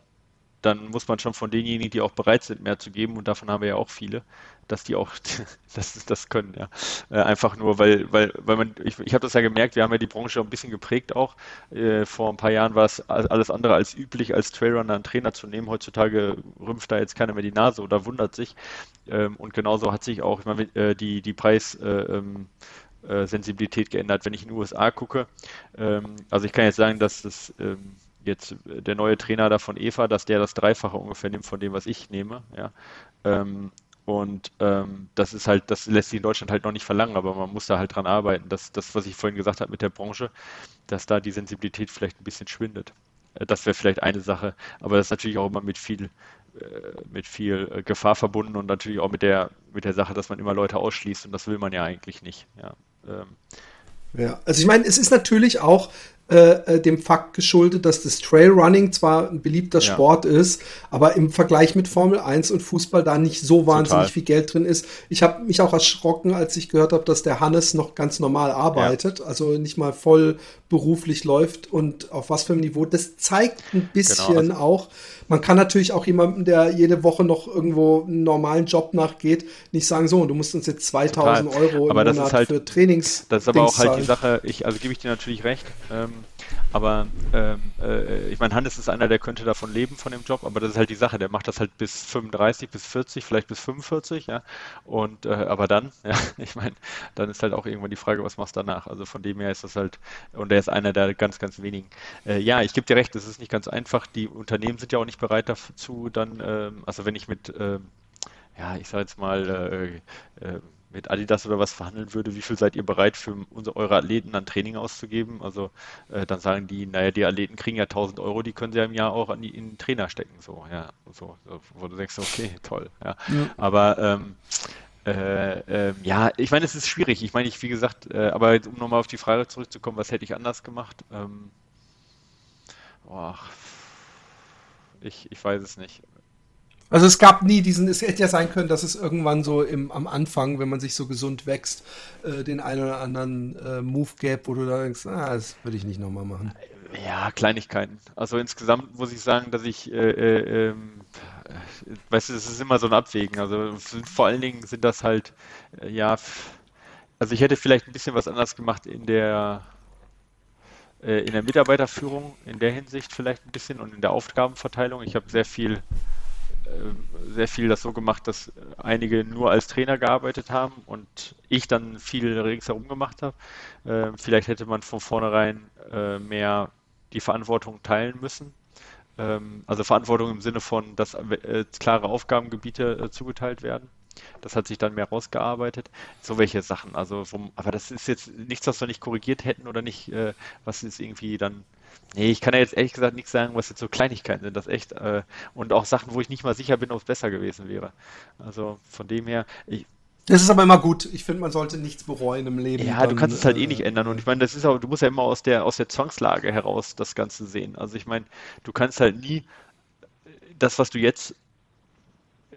dann muss man schon von denjenigen, die auch bereit sind, mehr zu geben, und davon haben wir ja auch viele, dass die auch das, das können, ja. Äh, einfach nur, weil, weil, weil man, ich, ich habe das ja gemerkt, wir haben ja die Branche ein bisschen geprägt auch. Äh, vor ein paar Jahren war es alles andere als üblich, als Trailrunner einen Trainer zu nehmen. Heutzutage rümpft da jetzt keiner mehr die Nase oder wundert sich. Ähm, und genauso hat sich auch ich meine, äh, die, die Preis, äh, ähm, äh, Sensibilität geändert. Wenn ich in den USA gucke, ähm, also ich kann jetzt sagen, dass das jetzt der neue Trainer da von Eva, dass der das Dreifache ungefähr nimmt von dem, was ich nehme. Ja. Ähm, und ähm, das ist halt, das lässt sich in Deutschland halt noch nicht verlangen, aber man muss da halt dran arbeiten. dass das, was ich vorhin gesagt habe mit der Branche, dass da die Sensibilität vielleicht ein bisschen schwindet. Äh, das wäre vielleicht eine Sache, aber das ist natürlich auch immer mit viel, äh, mit viel äh, Gefahr verbunden und natürlich auch mit der, mit der Sache, dass man immer Leute ausschließt und das will man ja eigentlich nicht. Ja, ähm. ja. also ich meine, es ist natürlich auch äh, äh, dem Fakt geschuldet, dass das Trailrunning zwar ein beliebter ja. Sport ist, aber im Vergleich mit Formel 1 und Fußball da nicht so wahnsinnig Total. viel Geld drin ist. Ich habe mich auch erschrocken, als ich gehört habe, dass der Hannes noch ganz normal arbeitet, ja. also nicht mal voll beruflich läuft und auf was für einem Niveau. Das zeigt ein bisschen genau, also auch, man kann natürlich auch jemandem, der jede Woche noch irgendwo einen normalen Job nachgeht, nicht sagen, so, du musst uns jetzt 2000 Total. Euro im aber Monat halt, für Trainings. Das ist aber Dings auch halt zahlen. die Sache, ich, also gebe ich dir natürlich recht. Ähm, aber ähm, äh, ich meine, Hannes ist einer, der könnte davon leben, von dem Job, aber das ist halt die Sache, der macht das halt bis 35, bis 40, vielleicht bis 45, ja. Und äh, aber dann, ja, ich meine, dann ist halt auch irgendwann die Frage, was machst du danach? Also von dem her ist das halt, und er ist einer der ganz, ganz wenigen. Äh, ja, ich gebe dir recht, das ist nicht ganz einfach. Die Unternehmen sind ja auch nicht bereit dazu, dann, ähm, also wenn ich mit, ähm, ja, ich sage jetzt mal, äh, äh, mit Adidas oder was verhandeln würde, wie viel seid ihr bereit für unsere, eure Athleten an Training auszugeben? Also äh, dann sagen die, naja, die Athleten kriegen ja 1000 Euro, die können sie ja im Jahr auch an die, in den Trainer stecken, so, ja, so, wo du denkst, okay, toll, ja. ja. Aber ähm, äh, äh, ja, ich meine, es ist schwierig. Ich meine, ich, wie gesagt, äh, aber um nochmal auf die Frage zurückzukommen, was hätte ich anders gemacht? Ähm, oh, ich, ich weiß es nicht. Also es gab nie diesen, es hätte ja sein können, dass es irgendwann so im, am Anfang, wenn man sich so gesund wächst, äh, den einen oder anderen äh, Move gab, wo du da denkst, ah, das würde ich nicht nochmal machen. Ja, Kleinigkeiten. Also insgesamt muss ich sagen, dass ich, äh, äh, ähm, weißt du, es ist immer so ein Abwägen. Also vor allen Dingen sind das halt, äh, ja, also ich hätte vielleicht ein bisschen was anders gemacht in der äh, in der Mitarbeiterführung, in der Hinsicht vielleicht ein bisschen und in der Aufgabenverteilung. Ich habe sehr viel sehr viel das so gemacht, dass einige nur als Trainer gearbeitet haben und ich dann viel ringsherum gemacht habe. Äh, vielleicht hätte man von vornherein äh, mehr die Verantwortung teilen müssen. Ähm, also Verantwortung im Sinne von, dass klare Aufgabengebiete zugeteilt werden. Das hat sich dann mehr rausgearbeitet. So welche Sachen. Also, vom, aber das ist jetzt nichts, was wir nicht korrigiert hätten oder nicht, was ist irgendwie dann Nee, ich kann ja jetzt ehrlich gesagt nichts sagen, was jetzt so Kleinigkeiten sind. Das echt. Äh, und auch Sachen, wo ich nicht mal sicher bin, ob es besser gewesen wäre. Also von dem her. Ich, das ist aber immer gut. Ich finde, man sollte nichts bereuen im Leben. Ja, dann, du kannst es halt eh nicht ändern. Und ich meine, das ist auch, du musst ja immer aus der, aus der Zwangslage heraus das Ganze sehen. Also ich meine, du kannst halt nie das, was du jetzt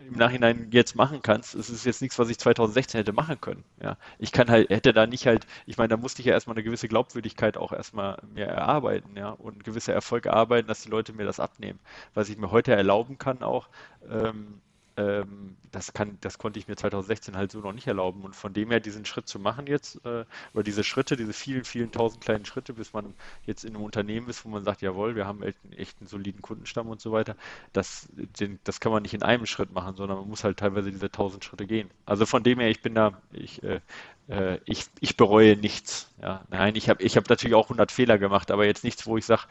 im Nachhinein jetzt machen kannst, es ist jetzt nichts, was ich 2016 hätte machen können. Ja, ich kann halt, hätte da nicht halt, ich meine, da musste ich ja erstmal eine gewisse Glaubwürdigkeit auch erstmal mir erarbeiten, ja, und gewisse Erfolge erarbeiten, dass die Leute mir das abnehmen. Was ich mir heute erlauben kann auch, ähm, ähm, das, kann, das konnte ich mir 2016 halt so noch nicht erlauben. Und von dem her diesen Schritt zu machen jetzt, äh, oder diese Schritte, diese vielen, vielen tausend kleinen Schritte, bis man jetzt in einem Unternehmen ist, wo man sagt, jawohl, wir haben echt, echt einen soliden Kundenstamm und so weiter, das, den, das kann man nicht in einem Schritt machen, sondern man muss halt teilweise diese tausend Schritte gehen. Also von dem her, ich bin da, ich, äh, äh ich, ich bereue nichts. Ja. Nein, ich habe ich hab natürlich auch 100 Fehler gemacht, aber jetzt nichts, wo ich sage,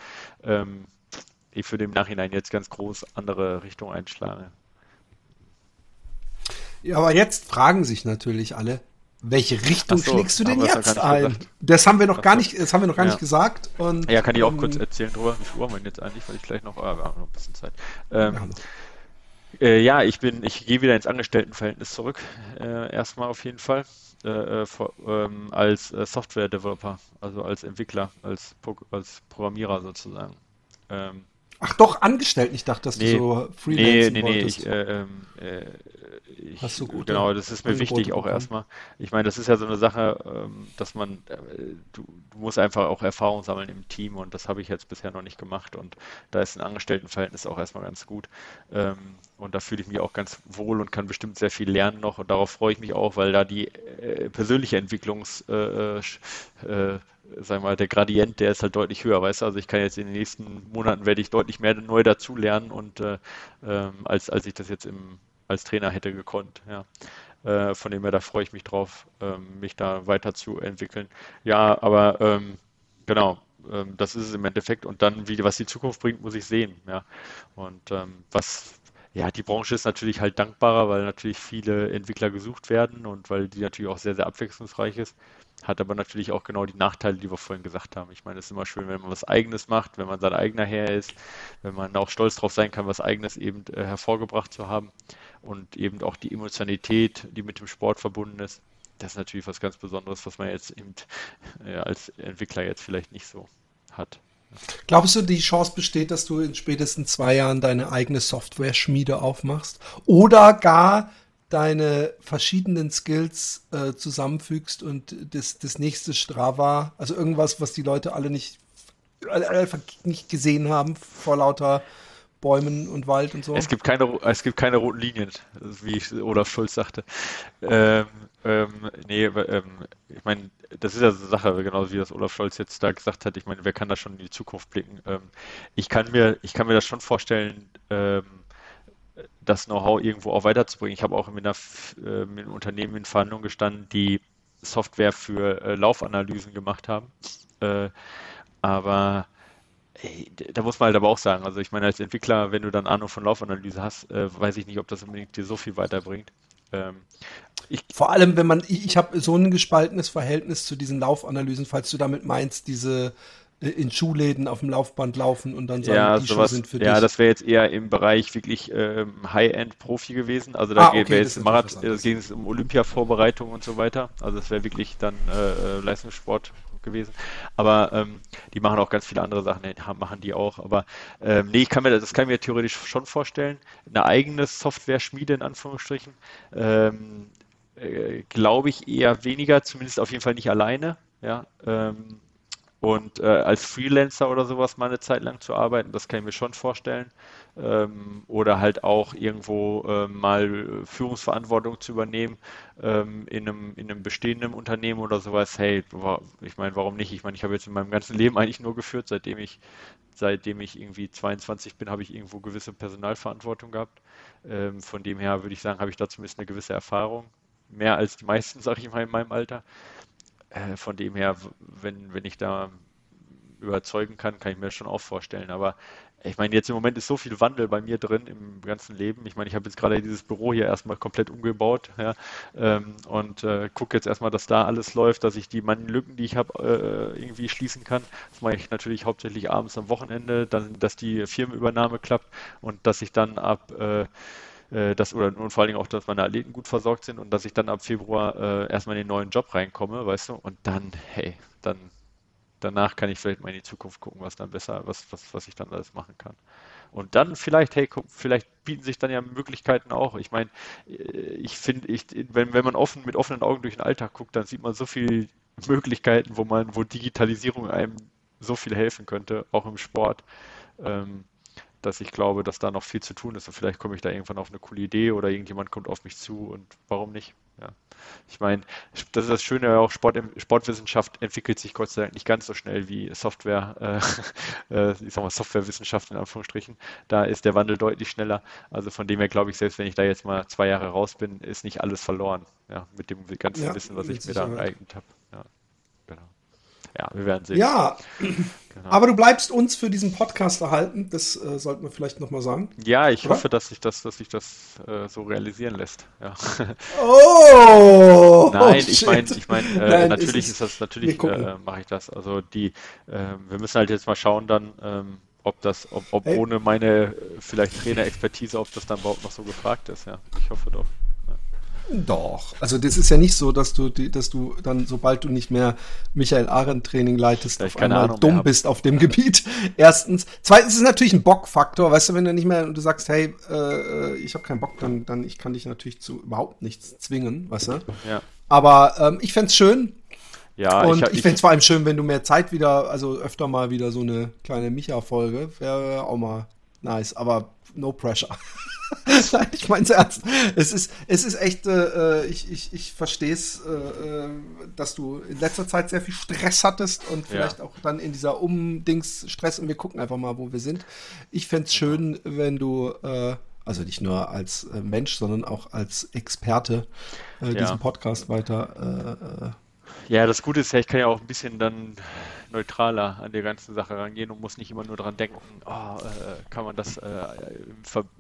ähm, ich würde im Nachhinein jetzt ganz groß andere Richtung einschlagen. Ja, aber jetzt fragen sich natürlich alle, welche Richtung so, schlägst du denn jetzt ein? Das haben wir noch gar nicht, das haben wir noch gar ja. nicht gesagt. Und, ja, kann ich auch ähm, kurz erzählen drüber. Wie viel Uhr haben wir jetzt eigentlich? Weil ich gleich noch, ah, wir haben noch ein bisschen Zeit. Ähm, äh, ja, ich bin, ich gehe wieder ins Angestelltenverhältnis zurück. Äh, erstmal auf jeden Fall. Äh, vor, äh, ähm, als äh, Software-Developer, also als Entwickler, als, als Programmierer sozusagen. Ähm, Ach doch, angestellt. Ich dachte, dass nee, du so Freelancing Nee, nee, nee. Ich, äh, ähm, äh, ich, Hast du gut, genau, das ist mir wichtig auch bekommen. erstmal. Ich meine, das ist ja so eine Sache, ähm, dass man, äh, du, du, musst einfach auch Erfahrung sammeln im Team und das habe ich jetzt bisher noch nicht gemacht und da ist ein Angestelltenverhältnis auch erstmal ganz gut. Ähm, und da fühle ich mich auch ganz wohl und kann bestimmt sehr viel lernen noch und darauf freue ich mich auch, weil da die äh, persönliche Entwicklungs äh, äh, sagen wir mal, der Gradient, der ist halt deutlich höher, weißt du? Also ich kann jetzt in den nächsten Monaten werde ich deutlich mehr neu dazulernen und äh, ähm, als, als ich das jetzt im, als Trainer hätte gekonnt, ja. Äh, von dem her, da freue ich mich drauf, ähm, mich da weiterzuentwickeln. Ja, aber ähm, genau, ähm, das ist es im Endeffekt. Und dann, wie, was die Zukunft bringt, muss ich sehen. Ja. Und was, ja, die Branche ist natürlich halt dankbarer, weil natürlich viele Entwickler gesucht werden und weil die natürlich auch sehr, sehr abwechslungsreich ist. Hat aber natürlich auch genau die Nachteile, die wir vorhin gesagt haben. Ich meine, es ist immer schön, wenn man was Eigenes macht, wenn man sein eigener Herr ist, wenn man auch stolz darauf sein kann, was Eigenes eben äh, hervorgebracht zu haben und eben auch die Emotionalität, die mit dem Sport verbunden ist. Das ist natürlich was ganz Besonderes, was man jetzt eben äh, als Entwickler jetzt vielleicht nicht so hat. Glaubst du, die Chance besteht, dass du in spätestens zwei Jahren deine eigene Software-Schmiede aufmachst? Oder gar deine verschiedenen Skills äh, zusammenfügst und das, das nächste Strava, also irgendwas, was die Leute alle nicht, einfach nicht gesehen haben vor lauter Bäumen und Wald und so. Es gibt keine, es gibt keine roten Linien, wie Olaf Schulz sagte. Ähm, ähm, nee, ähm, ich meine, das ist ja so eine Sache, genauso wie das Olaf Scholz jetzt da gesagt hat. Ich meine, wer kann da schon in die Zukunft blicken? Ähm, ich kann mir, ich kann mir das schon vorstellen, ähm, das Know-how irgendwo auch weiterzubringen. Ich habe auch mit, einer, äh, mit einem Unternehmen in Verhandlungen gestanden, die Software für äh, Laufanalysen gemacht haben. Äh, aber ey, da muss man halt aber auch sagen, also ich meine, als Entwickler, wenn du dann Ahnung von Laufanalyse hast, äh, weiß ich nicht, ob das unbedingt dir so viel weiterbringt. Ähm, Vor allem, wenn man, ich, ich habe so ein gespaltenes Verhältnis zu diesen Laufanalysen, falls du damit meinst, diese äh, in Schuhläden auf dem Laufband laufen und dann sagen, ja, die sowas, Schuhe sind für ja, dich. Ja, das wäre jetzt eher im Bereich wirklich ähm, High-End-Profi gewesen. Also da ah, geht okay, jetzt Marathon, ging es um Olympia-Vorbereitung und so weiter. Also das wäre wirklich dann äh, äh, Leistungssport gewesen. Aber ähm, die machen auch ganz viele andere Sachen, machen die auch. Aber ähm, nee, ich kann mir das kann ich mir theoretisch schon vorstellen. Eine eigene Software-Schmiede in Anführungsstrichen. Ähm, äh, Glaube ich eher weniger, zumindest auf jeden Fall nicht alleine. Ja, ähm, und äh, als Freelancer oder sowas mal eine Zeit lang zu arbeiten, das kann ich mir schon vorstellen. Ähm, oder halt auch irgendwo äh, mal Führungsverantwortung zu übernehmen ähm, in, einem, in einem bestehenden Unternehmen oder sowas. Hey, ich meine, warum nicht? Ich meine, ich habe jetzt in meinem ganzen Leben eigentlich nur geführt, seitdem ich, seitdem ich irgendwie 22 bin, habe ich irgendwo gewisse Personalverantwortung gehabt. Ähm, von dem her würde ich sagen, habe ich da zumindest eine gewisse Erfahrung. Mehr als die meisten, sage ich mal, in meinem Alter. Äh, von dem her, wenn, wenn ich da überzeugen kann, kann ich mir das schon auch vorstellen. Aber ich meine, jetzt im Moment ist so viel Wandel bei mir drin im ganzen Leben. Ich meine, ich habe jetzt gerade dieses Büro hier erstmal komplett umgebaut ja, ähm, und äh, gucke jetzt erstmal, dass da alles läuft, dass ich die manchen Lücken, die ich habe, äh, irgendwie schließen kann. Das mache ich natürlich hauptsächlich abends am Wochenende, dann, dass die Firmenübernahme klappt und dass ich dann ab äh, äh, dass, oder und vor allen Dingen auch, dass meine Athleten gut versorgt sind und dass ich dann ab Februar äh, erstmal in den neuen Job reinkomme, weißt du, und dann, hey, dann danach kann ich vielleicht mal in die Zukunft gucken, was dann besser, was, was, was ich dann alles machen kann. Und dann vielleicht, hey, guck, vielleicht bieten sich dann ja Möglichkeiten auch. Ich meine, äh, ich finde, ich, wenn, wenn man offen, mit offenen Augen durch den Alltag guckt, dann sieht man so viele Möglichkeiten, wo man, wo Digitalisierung einem so viel helfen könnte, auch im Sport. Ähm, dass ich glaube, dass da noch viel zu tun ist und vielleicht komme ich da irgendwann auf eine coole Idee oder irgendjemand kommt auf mich zu und warum nicht? Ja. Ich meine, das ist das Schöne, auch Sport, Sportwissenschaft entwickelt sich Gott sei Dank nicht ganz so schnell wie Software, äh, äh, ich sag mal Softwarewissenschaft in Anführungsstrichen. Da ist der Wandel deutlich schneller. Also von dem her glaube ich, selbst wenn ich da jetzt mal zwei Jahre raus bin, ist nicht alles verloren, ja, mit dem ganzen ja, Wissen, was ich mir da angeeignet habe. Ja, wir werden sehen. Ja, genau. aber du bleibst uns für diesen Podcast erhalten. Das äh, sollten wir vielleicht nochmal sagen. Ja, ich Oder? hoffe, dass sich das, dass sich das äh, so realisieren lässt. Ja. Oh! Nein, ich meine, ich meine, äh, natürlich ist, das, natürlich äh, mache ich das. Also die, ähm, wir müssen halt jetzt mal schauen dann, ähm, ob das, ob, ob hey. ohne meine äh, vielleicht Trainerexpertise, ob das dann überhaupt noch so gefragt ist. Ja, ich hoffe doch. Doch. Also das ist ja nicht so, dass du, dass du dann, sobald du nicht mehr Michael Arendt Training leitest, auf einmal Ahnung dumm bist auf dem Gebiet. Erstens. Zweitens ist es natürlich ein Bockfaktor. Weißt du, wenn du nicht mehr, du sagst, hey, äh, ich habe keinen Bock, dann, dann ich kann dich natürlich zu überhaupt nichts zwingen, weißt du. Ja. Aber ähm, ich fände schön. Ja, und ich, ich, ich fände es vor allem schön, wenn du mehr Zeit wieder, also öfter mal wieder so eine kleine Micha-Folge, wäre auch mal nice. Aber no pressure. Nein, ich meine es ernst. Es ist, es ist echt, äh, ich, ich, ich verstehe es, äh, äh, dass du in letzter Zeit sehr viel Stress hattest und vielleicht ja. auch dann in dieser Umdings Stress und wir gucken einfach mal, wo wir sind. Ich fände es schön, wenn du äh, also nicht nur als äh, Mensch, sondern auch als Experte äh, Ja. diesen Podcast weiter. Äh, äh, Ja, das Gute ist ja, ich kann ja auch ein bisschen dann neutraler an die ganze Sache rangehen und muss nicht immer nur dran denken, oh, äh, kann man das äh,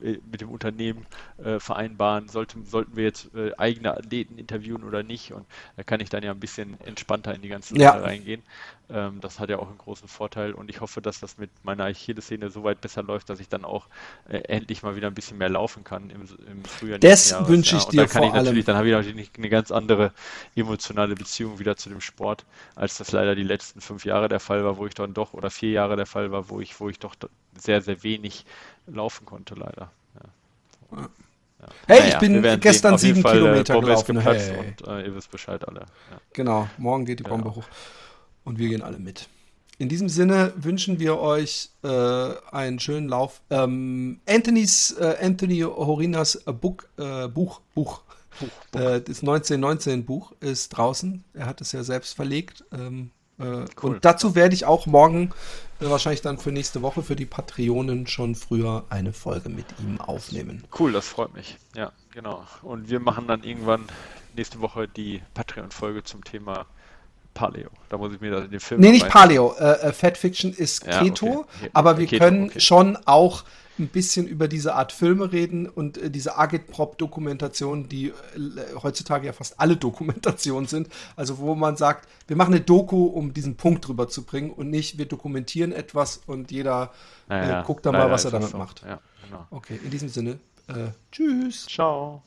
äh, mit dem Unternehmen äh, vereinbaren, sollten, sollten wir jetzt äh, eigene Athleten interviewen oder nicht und da kann ich dann ja ein bisschen entspannter in die ganze Ja. Sache reingehen. Ähm, das hat ja auch einen großen Vorteil und ich hoffe, dass das mit meiner Achillessehne so weit besser läuft, dass ich dann auch äh, endlich mal wieder ein bisschen mehr laufen kann im, im Frühjahr Das wünsche ja. ich Und dir vor ich natürlich, allem. dann habe ich natürlich eine ganz andere emotionale Beziehung wieder zu dem Sport, als das leider die letzten fünf Jahre der Fall war, wo ich dann doch, oder vier Jahre der Fall war, wo ich, wo ich doch sehr, sehr wenig laufen konnte, leider. Ja. Ja. Hey, Naja, ich bin gestern sieben Fall, äh, Kilometer Bombe gelaufen. Hey. und äh, ihr wisst Bescheid alle. Ja. Genau, morgen geht die Genau. Bombe hoch und wir gehen alle mit. In diesem Sinne wünschen wir euch äh, einen schönen Lauf. Ähm, Anthony's, äh, Anthony Horinas äh, Buch, äh, Buch, Buch, Äh, das 1919 Buch ist draußen. Er hat es ja selbst verlegt. Ähm, äh, Cool. Und dazu werde ich auch morgen, äh, wahrscheinlich dann für nächste Woche, für die Patreonen schon früher eine Folge mit ihm aufnehmen. Cool, das freut mich. Ja, genau. Und wir machen dann irgendwann nächste Woche die Patreon-Folge zum Thema Paleo. Da muss ich mir den Film Nee, nicht Paleo. Äh, äh, Fat Fiction ist Ja, Keto, okay. Okay. aber wir Keto, können okay. schon auch ein bisschen über diese Art Filme reden und äh, diese Agitprop-Dokumentation, die äh, heutzutage ja fast alle Dokumentationen sind. Also wo man sagt, wir machen eine Doku, um diesen Punkt drüber zu bringen und nicht, wir dokumentieren etwas und jeder naja, äh, guckt dann mal, was er damit so. macht. Ja, genau. Okay, in diesem Sinne, äh, tschüss. Ciao.